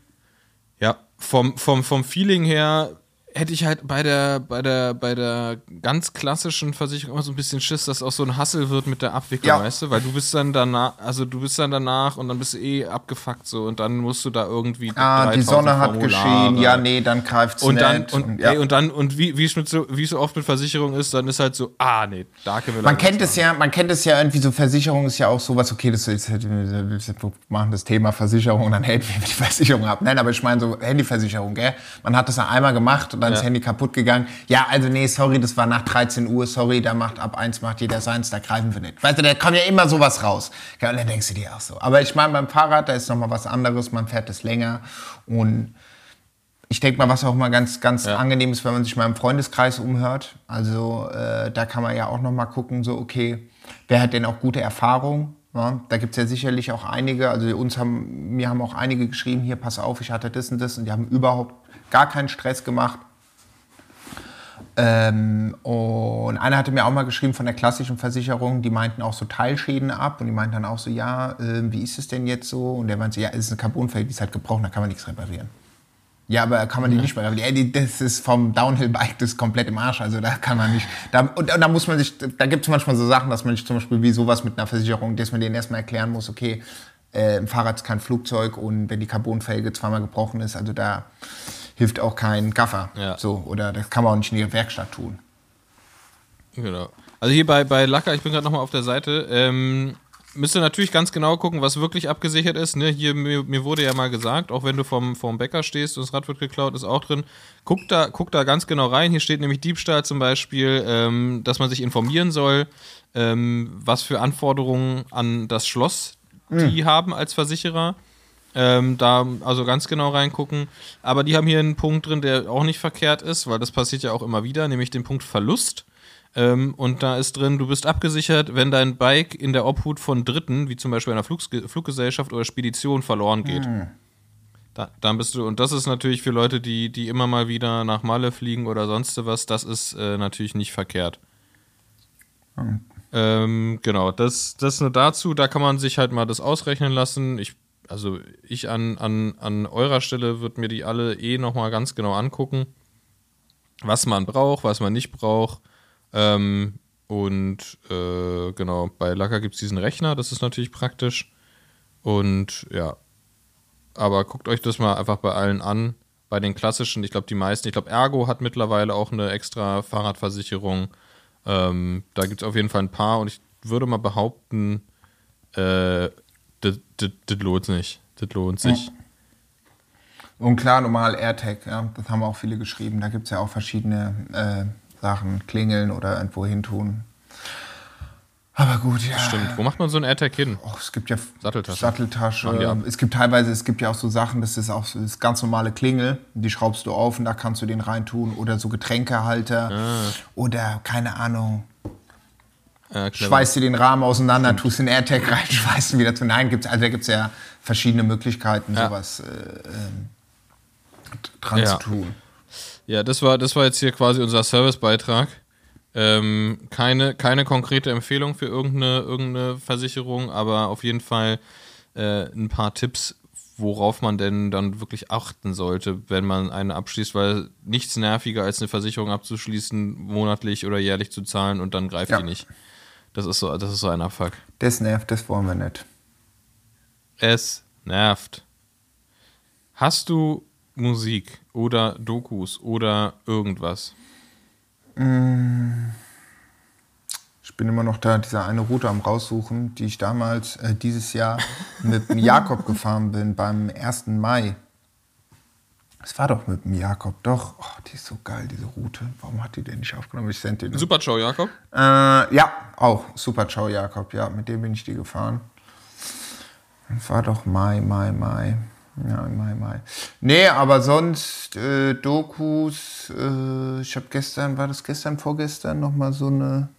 ja, vom, vom, vom Feeling her hätte ich halt bei der, bei der, bei der ganz klassischen Versicherung immer so ein bisschen Schiss, dass auch so ein Hassel wird mit der Abwicklung, Ja. weißt du? Weil du bist dann danach, also du bist dann danach und dann bist du eh abgefuckt so und dann musst du da irgendwie Ah, die 3000 Sonne hat Formulare. geschienen, ja, nee, dann greift's Und dann, nicht. und, ja. ey, und dann, und wie, wie es so, wie so oft mit Versicherung ist, dann ist halt so, ah, nee, da können wir Man kennt es ja, man kennt es ja irgendwie so, Versicherung ist ja auch sowas, okay, das ist, wir machen das Thema Versicherung und dann hält wir die Versicherung ab. Nein, aber ich meine so Handyversicherung, gell? Man hat das ja einmal gemacht und dann ist Ja. das Handy kaputt gegangen. Ja, also nee, sorry, das war nach 13 Uhr, sorry, da macht ab 1 macht jeder seins, da greifen wir nicht. Weißt du, da kommt ja immer sowas raus. Ja, und dann denkst du dir auch so. Aber ich meine, beim Fahrrad, da ist nochmal was anderes, man fährt es länger und ich denke mal, was auch mal ganz, ganz Ja. angenehm ist, wenn man sich mal im Freundeskreis umhört. Also äh, da kann man ja auch noch mal gucken, so okay, wer hat denn auch gute Erfahrungen? Ja, da gibt es ja sicherlich auch einige, also uns haben, mir haben auch einige geschrieben, hier, pass auf, ich hatte das und das und die haben überhaupt gar keinen Stress gemacht. Ähm, und einer hatte mir auch mal geschrieben von der klassischen Versicherung, die meinten auch so Teilschäden ab und die meinten dann auch so, ja, äh, wie ist es denn jetzt so? Und der meinte, ja, es ist eine Carbonfelge, die ist halt gebrochen, da kann man nichts reparieren. Ja, aber kann man die nicht mehr reparieren? Ja, das ist vom Downhill-Bike, das ist komplett im Arsch, also da kann man nicht. Da, und, und da muss man sich, da gibt es manchmal so Sachen, dass man sich zum Beispiel wie sowas mit einer Versicherung, dass man denen erstmal erklären muss, okay, äh, ein Fahrrad ist kein Flugzeug und wenn die Carbonfelge zweimal gebrochen ist, also da hilft auch kein Gaffer. Ja. So, oder das kann man auch nicht in der Werkstatt tun. Genau. Also hier bei, bei Lacker, ich bin gerade nochmal auf der Seite, ähm, müsst ihr natürlich ganz genau gucken, was wirklich abgesichert ist. Ne? Hier, mir, mir wurde ja mal gesagt, auch wenn du vom, vom Bäcker stehst und das Rad wird geklaut, ist auch drin. Guck da, guck da ganz genau rein. Hier steht nämlich Diebstahl zum Beispiel, ähm, dass man sich informieren soll, ähm, was für Anforderungen an das Schloss die haben als Versicherer. Ähm, da also ganz genau reingucken. Aber die haben hier einen Punkt drin, der auch nicht verkehrt ist, weil das passiert ja auch immer wieder, nämlich den Punkt Verlust. Ähm, und da ist drin, du bist abgesichert, wenn dein Bike in der Obhut von Dritten, wie zum Beispiel einer Flugsge Fluggesellschaft oder Spedition, verloren geht. Da, dann bist du, und das ist natürlich für Leute, die, die immer mal wieder nach Malle fliegen oder sonst was, das ist äh, natürlich nicht verkehrt. Ähm, genau, das, das nur dazu, da kann man sich halt mal das ausrechnen lassen. Ich, also ich an, an, an eurer Stelle würde mir die alle eh nochmal ganz genau angucken, was man braucht, was man nicht braucht. Ähm, und äh, genau, bei Lacker gibt es diesen Rechner, das ist natürlich praktisch. Und ja, aber guckt euch das mal einfach bei allen an. Bei den klassischen, ich glaube, die meisten, ich glaube, Ergo hat mittlerweile auch eine extra Fahrradversicherung. Ähm, da gibt es auf jeden Fall ein paar und ich würde mal behaupten, äh, das lohnt sich. Das lohnt sich. Und klar, normal AirTag, ja, das haben auch viele geschrieben. Da gibt es ja auch verschiedene äh, Sachen, klingeln oder irgendwo hin tun. Aber gut, ja. Stimmt. Wo macht man so ein AirTag hin? Oh, es gibt ja Satteltasche. Satteltasche. Es gibt teilweise, es gibt ja auch so Sachen, das ist auch so das ganz normale Klingel, die schraubst du auf und da kannst du den reintun oder so Getränkehalter Ah. oder keine Ahnung. Clever. Schweißt dir den Rahmen auseinander, tust den AirTag rein, schweißt ihn wieder zu. Nein, gibt's, also da gibt es ja verschiedene Möglichkeiten, Ja. sowas äh, ähm, dran Ja. zu tun. Ja, das war, das war jetzt hier quasi unser Servicebeitrag. Ähm, keine, keine konkrete Empfehlung für irgendeine, irgendeine Versicherung, aber auf jeden Fall äh, ein paar Tipps, worauf man denn dann wirklich achten sollte, wenn man eine abschließt, weil nichts nerviger als eine Versicherung abzuschließen, monatlich oder jährlich zu zahlen und dann greift Ja. die nicht. Das ist so, das ist so ein Abfuck. Das nervt, das wollen wir nicht. Es nervt. Hast du Musik oder Dokus oder irgendwas? Ich bin immer noch da, diese eine Route am raussuchen, die ich damals äh, dieses Jahr mit dem Jakob gefahren bin beim 1. Mai. Es war doch mit dem Jakob, doch. Oh, die ist so geil, diese Route. Warum hat die denn nicht aufgenommen? Ich sende den. Super Ciao, Jakob. Äh, ja, auch. Super Ciao, Jakob. Ja, mit dem bin ich die gefahren. Das war doch Mai, Mai, Mai. Ja, Mai, Mai. Nee, aber sonst äh, Dokus. Äh, ich habe gestern, war das gestern, vorgestern, noch mal so eine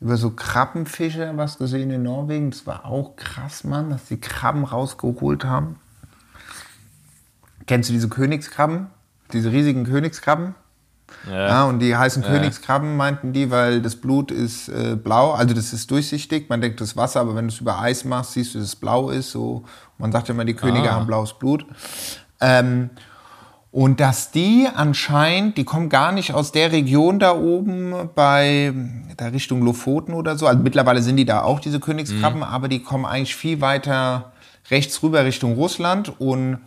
über so Krabbenfische was gesehen in Norwegen. Das war auch krass, Mann, dass die Krabben rausgeholt haben. Kennst du diese Königskrabben? Diese riesigen Königskrabben? Ja, und die heißen Königskrabben, meinten die, weil das Blut ist äh, blau, also das ist durchsichtig. Man denkt, das ist Wasser, aber wenn du es über Eis machst, siehst du, dass es blau ist. So. Man sagt ja immer, die Könige Ah. haben blaues Blut. Ähm, Und dass die anscheinend, die kommen gar nicht aus der Region da oben bei der Richtung Lofoten oder so. Also mittlerweile sind die da auch, diese Königskrabben, aber die kommen eigentlich viel weiter rechts rüber Richtung Russland. Und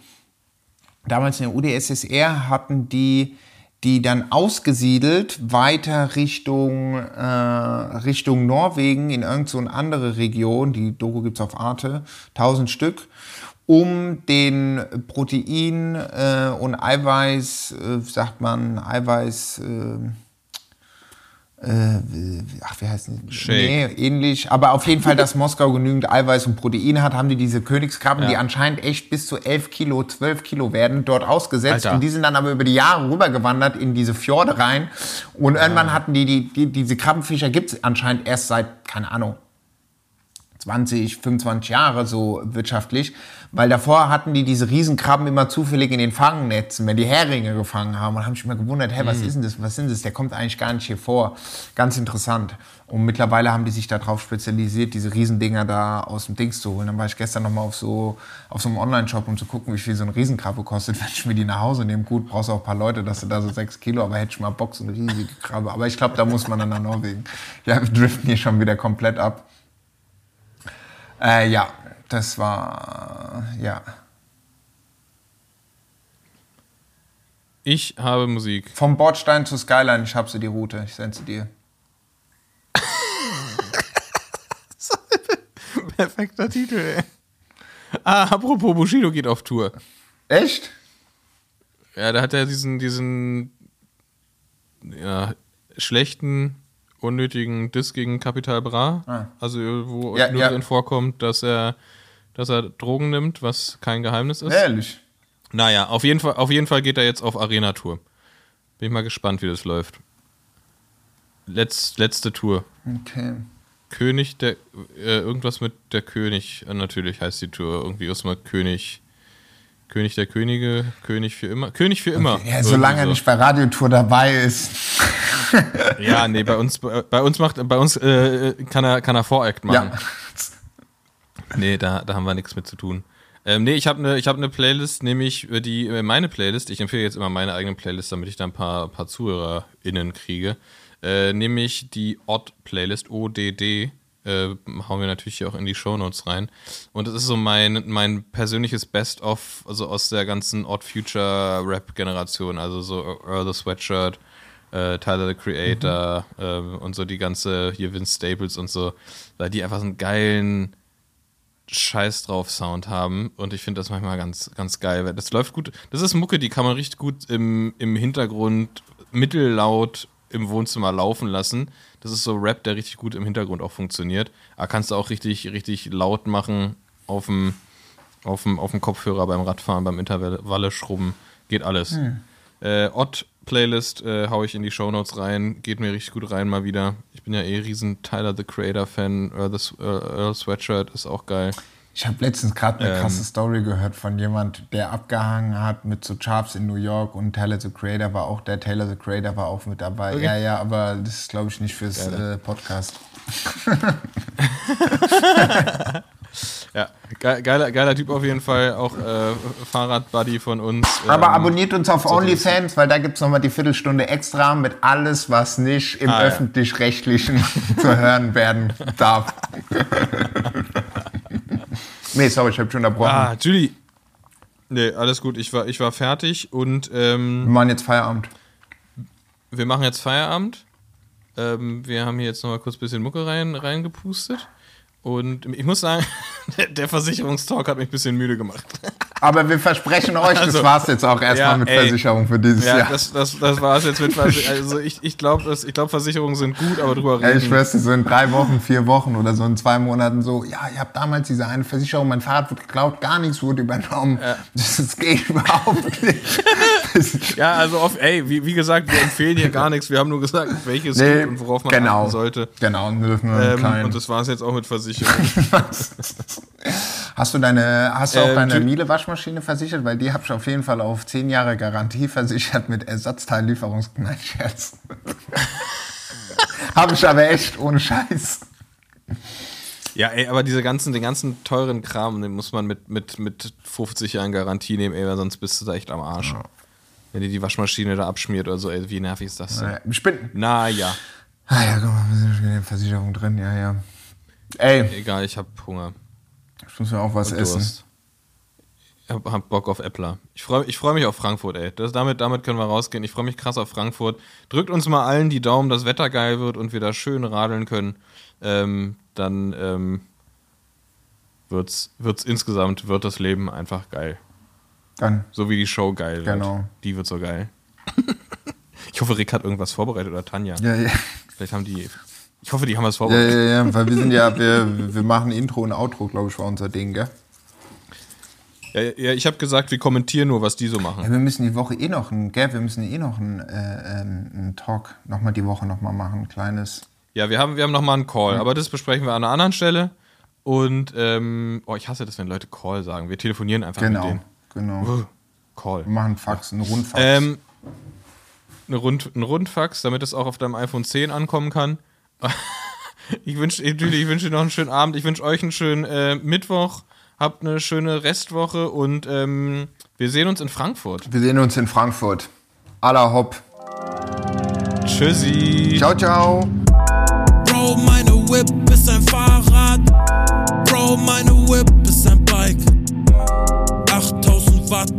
damals in der UdSSR hatten die die dann ausgesiedelt weiter Richtung, äh, Richtung Norwegen in irgendeine so andere Region, die Doku gibt's auf Arte, 1000 Stück, um den Protein äh, und Eiweiß, äh, sagt man, Eiweiß, äh, ach, wie heißt das? Shake. Nee, ähnlich. Aber auf jeden Fall, dass Moskau genügend Eiweiß und Protein hat, haben die diese Königskrabben, Ja. die anscheinend echt bis zu 11 Kilo, 12 Kilo werden, dort ausgesetzt. Alter. Und die sind dann aber über die Jahre rübergewandert in diese Fjorde rein. Und irgendwann hatten die, die, die diese Krabbenfischer gibt's anscheinend erst seit, keine Ahnung, 20, 25 Jahre so wirtschaftlich, weil davor hatten die diese Riesenkrabben immer zufällig in den Fangnetzen, wenn die Heringe gefangen haben und haben sich immer gewundert, hä, was ist denn das, was sind das, der kommt eigentlich gar nicht hier vor. Ganz interessant. Und mittlerweile haben die sich darauf spezialisiert, diese Riesendinger da aus dem Dings zu holen. Dann war ich gestern noch mal auf so, auf so einem Online-Shop, um zu gucken, wie viel so eine Riesenkrabbe kostet, wenn ich mir die nach Hause nehme. Gut, brauchst auch ein paar Leute, dass du da so sechs Kilo, aber hätte ich mal Bock, so eine riesige Krabbe. Aber ich glaube, da muss man dann nach Norwegen. Ja, wir driften hier schon wieder komplett ab. Äh, ja, das war, ja. Ich habe Musik. Vom Bordstein zur Skyline, ich hab sie die Route, ich sende sie dir. Perfekter Titel, ey. Ah, apropos, Bushido geht auf Tour. Echt? Ja, da hat er diesen, diesen ja, schlechten, unnötigen Diss gegen Capital Bra. Ah. Also wo Ja, nur ja. drin vorkommt, dass er, dass er Drogen nimmt, was kein Geheimnis ist. Ehrlich? Naja, auf jeden, Fall, auf jeden Fall geht er jetzt auf Arena-Tour. Bin ich mal gespannt, wie das läuft. Letz, letzte Tour. Okay. König der, äh, irgendwas mit der König, äh, natürlich heißt die Tour. Irgendwie mit König, König der Könige, König für immer. König für immer. Ja, Irgendwie solange er so. nicht bei Radiotour dabei ist. Ja, nee, bei uns, bei bei uns macht, bei uns äh, kann er, kann er Voract machen. Ja. Nee, da, da haben wir nichts mit zu tun. Ähm, nee, ich habe eine hab ne Playlist, nämlich äh, die, äh, meine Playlist. Ich empfehle jetzt immer meine eigene Playlist, damit ich da ein paar, paar ZuhörerInnen kriege. Äh, nämlich die Odd-Playlist, ODD. Äh, hauen wir natürlich auch in die Shownotes rein. Und das ist so mein, mein persönliches Best-of, also aus der ganzen Odd Future Rap-Generation. Also so Earl the Sweatshirt, äh, Tyler the Creator äh, und so die ganze, hier Vince Staples und so, weil die einfach so einen geilen Scheiß drauf Sound haben und ich finde das manchmal ganz, ganz geil. Das läuft gut. Das ist Mucke, die kann man richtig gut im, im Hintergrund mittellaut im Wohnzimmer laufen lassen. Das ist so Rap, der richtig gut im Hintergrund auch funktioniert. Aber kannst du auch richtig, richtig laut machen auf dem, auf dem, auf dem Kopfhörer beim Radfahren, beim Intervalle schrubben. Geht alles. Äh, Odd Playlist äh, hau ich in die Shownotes rein. Geht mir richtig gut rein mal wieder. Ich bin ja eh riesen Tyler the Creator Fan. The, S- äh, Earl Sweatshirt ist auch geil. Ich habe letztens gerade eine Ähm. krasse Story gehört von jemand, der abgehangen hat mit so Charts in New York und Taylor the Creator war auch, der Taylor the Creator war auch mit dabei. Ja, ja, aber das ist glaube ich nicht fürs äh, Podcast. Ja, ge geiler, geiler Typ auf jeden Fall. Auch äh, Fahrradbuddy von uns. Aber Ähm, abonniert uns auf OnlyFans, weil da gibt's noch nochmal die Viertelstunde extra mit alles, was nicht im Ah, ja. öffentlich-rechtlichen zu hören werden darf. nee, sorry, ich habe schon unterbrochen. Ah, Julie. Nee, alles gut. Ich war, ich war fertig und ähm, Wir machen jetzt Feierabend. wir machen jetzt Feierabend. Ähm, wir haben hier jetzt noch mal kurz ein bisschen Mucke rein, reingepustet. Und ich muss sagen, der, Versicherungstalk hat mich ein bisschen müde gemacht. Aber wir versprechen euch, das Also, war's jetzt auch erstmal ja, mit ey. Versicherung für dieses Ja, Jahr. das, das, das war es jetzt mit Versicherung. Also ich, ich glaube, glaub, Versicherungen sind gut, aber drüber Ey, reden. ich schwör's dir, so in drei Wochen, vier Wochen oder so in zwei Monaten so, ja, ich habe damals diese eine Versicherung, mein Fahrrad wurde geklaut, gar nichts wurde übernommen. Das, das geht überhaupt nicht. Das- Ja, also oft, ey, wie, wie gesagt, wir empfehlen hier gar nichts. Wir haben nur gesagt, welches Nee, und worauf man genau. achten sollte. Genau, nur Ähm, und das war es jetzt auch mit Versicherung. Hast du deine, hast du auch Ähm, deine Miele-Waschmaschine versichert? Weil die habe ich auf jeden Fall auf zehn Jahre Garantie versichert mit Ersatzteillieferungs... Nein, Scherz. habe ich aber echt ohne Scheiß. ja, ey, aber diese ganzen, den ganzen teuren Kram, den muss man mit, mit, mit 50 Jahren Garantie nehmen, ey, weil sonst bist du da echt am Arsch. Wenn die die Waschmaschine da abschmiert oder so, ey, wie nervig ist das denn? Naja, ich bin. Naja, Ah ja, guck mal, wir sind schon in der Versicherung drin, ja, ja. Ey, egal, ich hab Hunger. ich muss mir auch was essen. Ich hab, hab Bock auf Äppler. Ich freue ich freu mich auf Frankfurt, ey. Das, damit, damit können wir rausgehen. Ich freue mich krass auf Frankfurt. Drückt uns mal allen die Daumen, dass Wetter geil wird und wir da schön radeln können. Ähm, dann ähm, wird's, wird's insgesamt, wird das Leben einfach geil. Dann, So wie die Show geil Genau. wird. Die wird so geil. ich hoffe, Rick hat irgendwas vorbereitet oder Tanja. ja, ja. Vielleicht haben die. Ich hoffe, die haben was Ja, vorbereitet. ja, ja, weil wir sind ja, wir, wir machen Intro und Outro, glaube ich, war unser Ding, gell? Ja, ja, ich habe gesagt, wir kommentieren nur, was die so Ja, machen. wir müssen die Woche eh noch ein, gell, wir müssen eh noch ein, äh, ähm, ein Talk nochmal die Woche nochmal machen, ein kleines. Ja, wir haben, wir haben nochmal einen Call, aber das besprechen wir an einer anderen Stelle. Und, ähm, oh, ich hasse das, wenn Leute Call sagen. Wir telefonieren einfach mit Genau, denen. genau. Uh, Call. Wir machen Fax, einen Rundfax. Ähm, eine Rund, ein Rundfax, damit es auch auf deinem iPhone 10 ankommen kann. ich wünsche ich wünsche noch einen schönen Abend. Ich wünsche euch einen schönen äh, Mittwoch. Habt eine schöne Restwoche und ähm, wir sehen uns in Frankfurt. Wir sehen uns in Frankfurt. Aller Hopp. Tschüssi. Ciao, ciao. Bro, meine Whip ist ein Fahrrad. Bro, meine Whip ist ein Bike. 8000 Watt.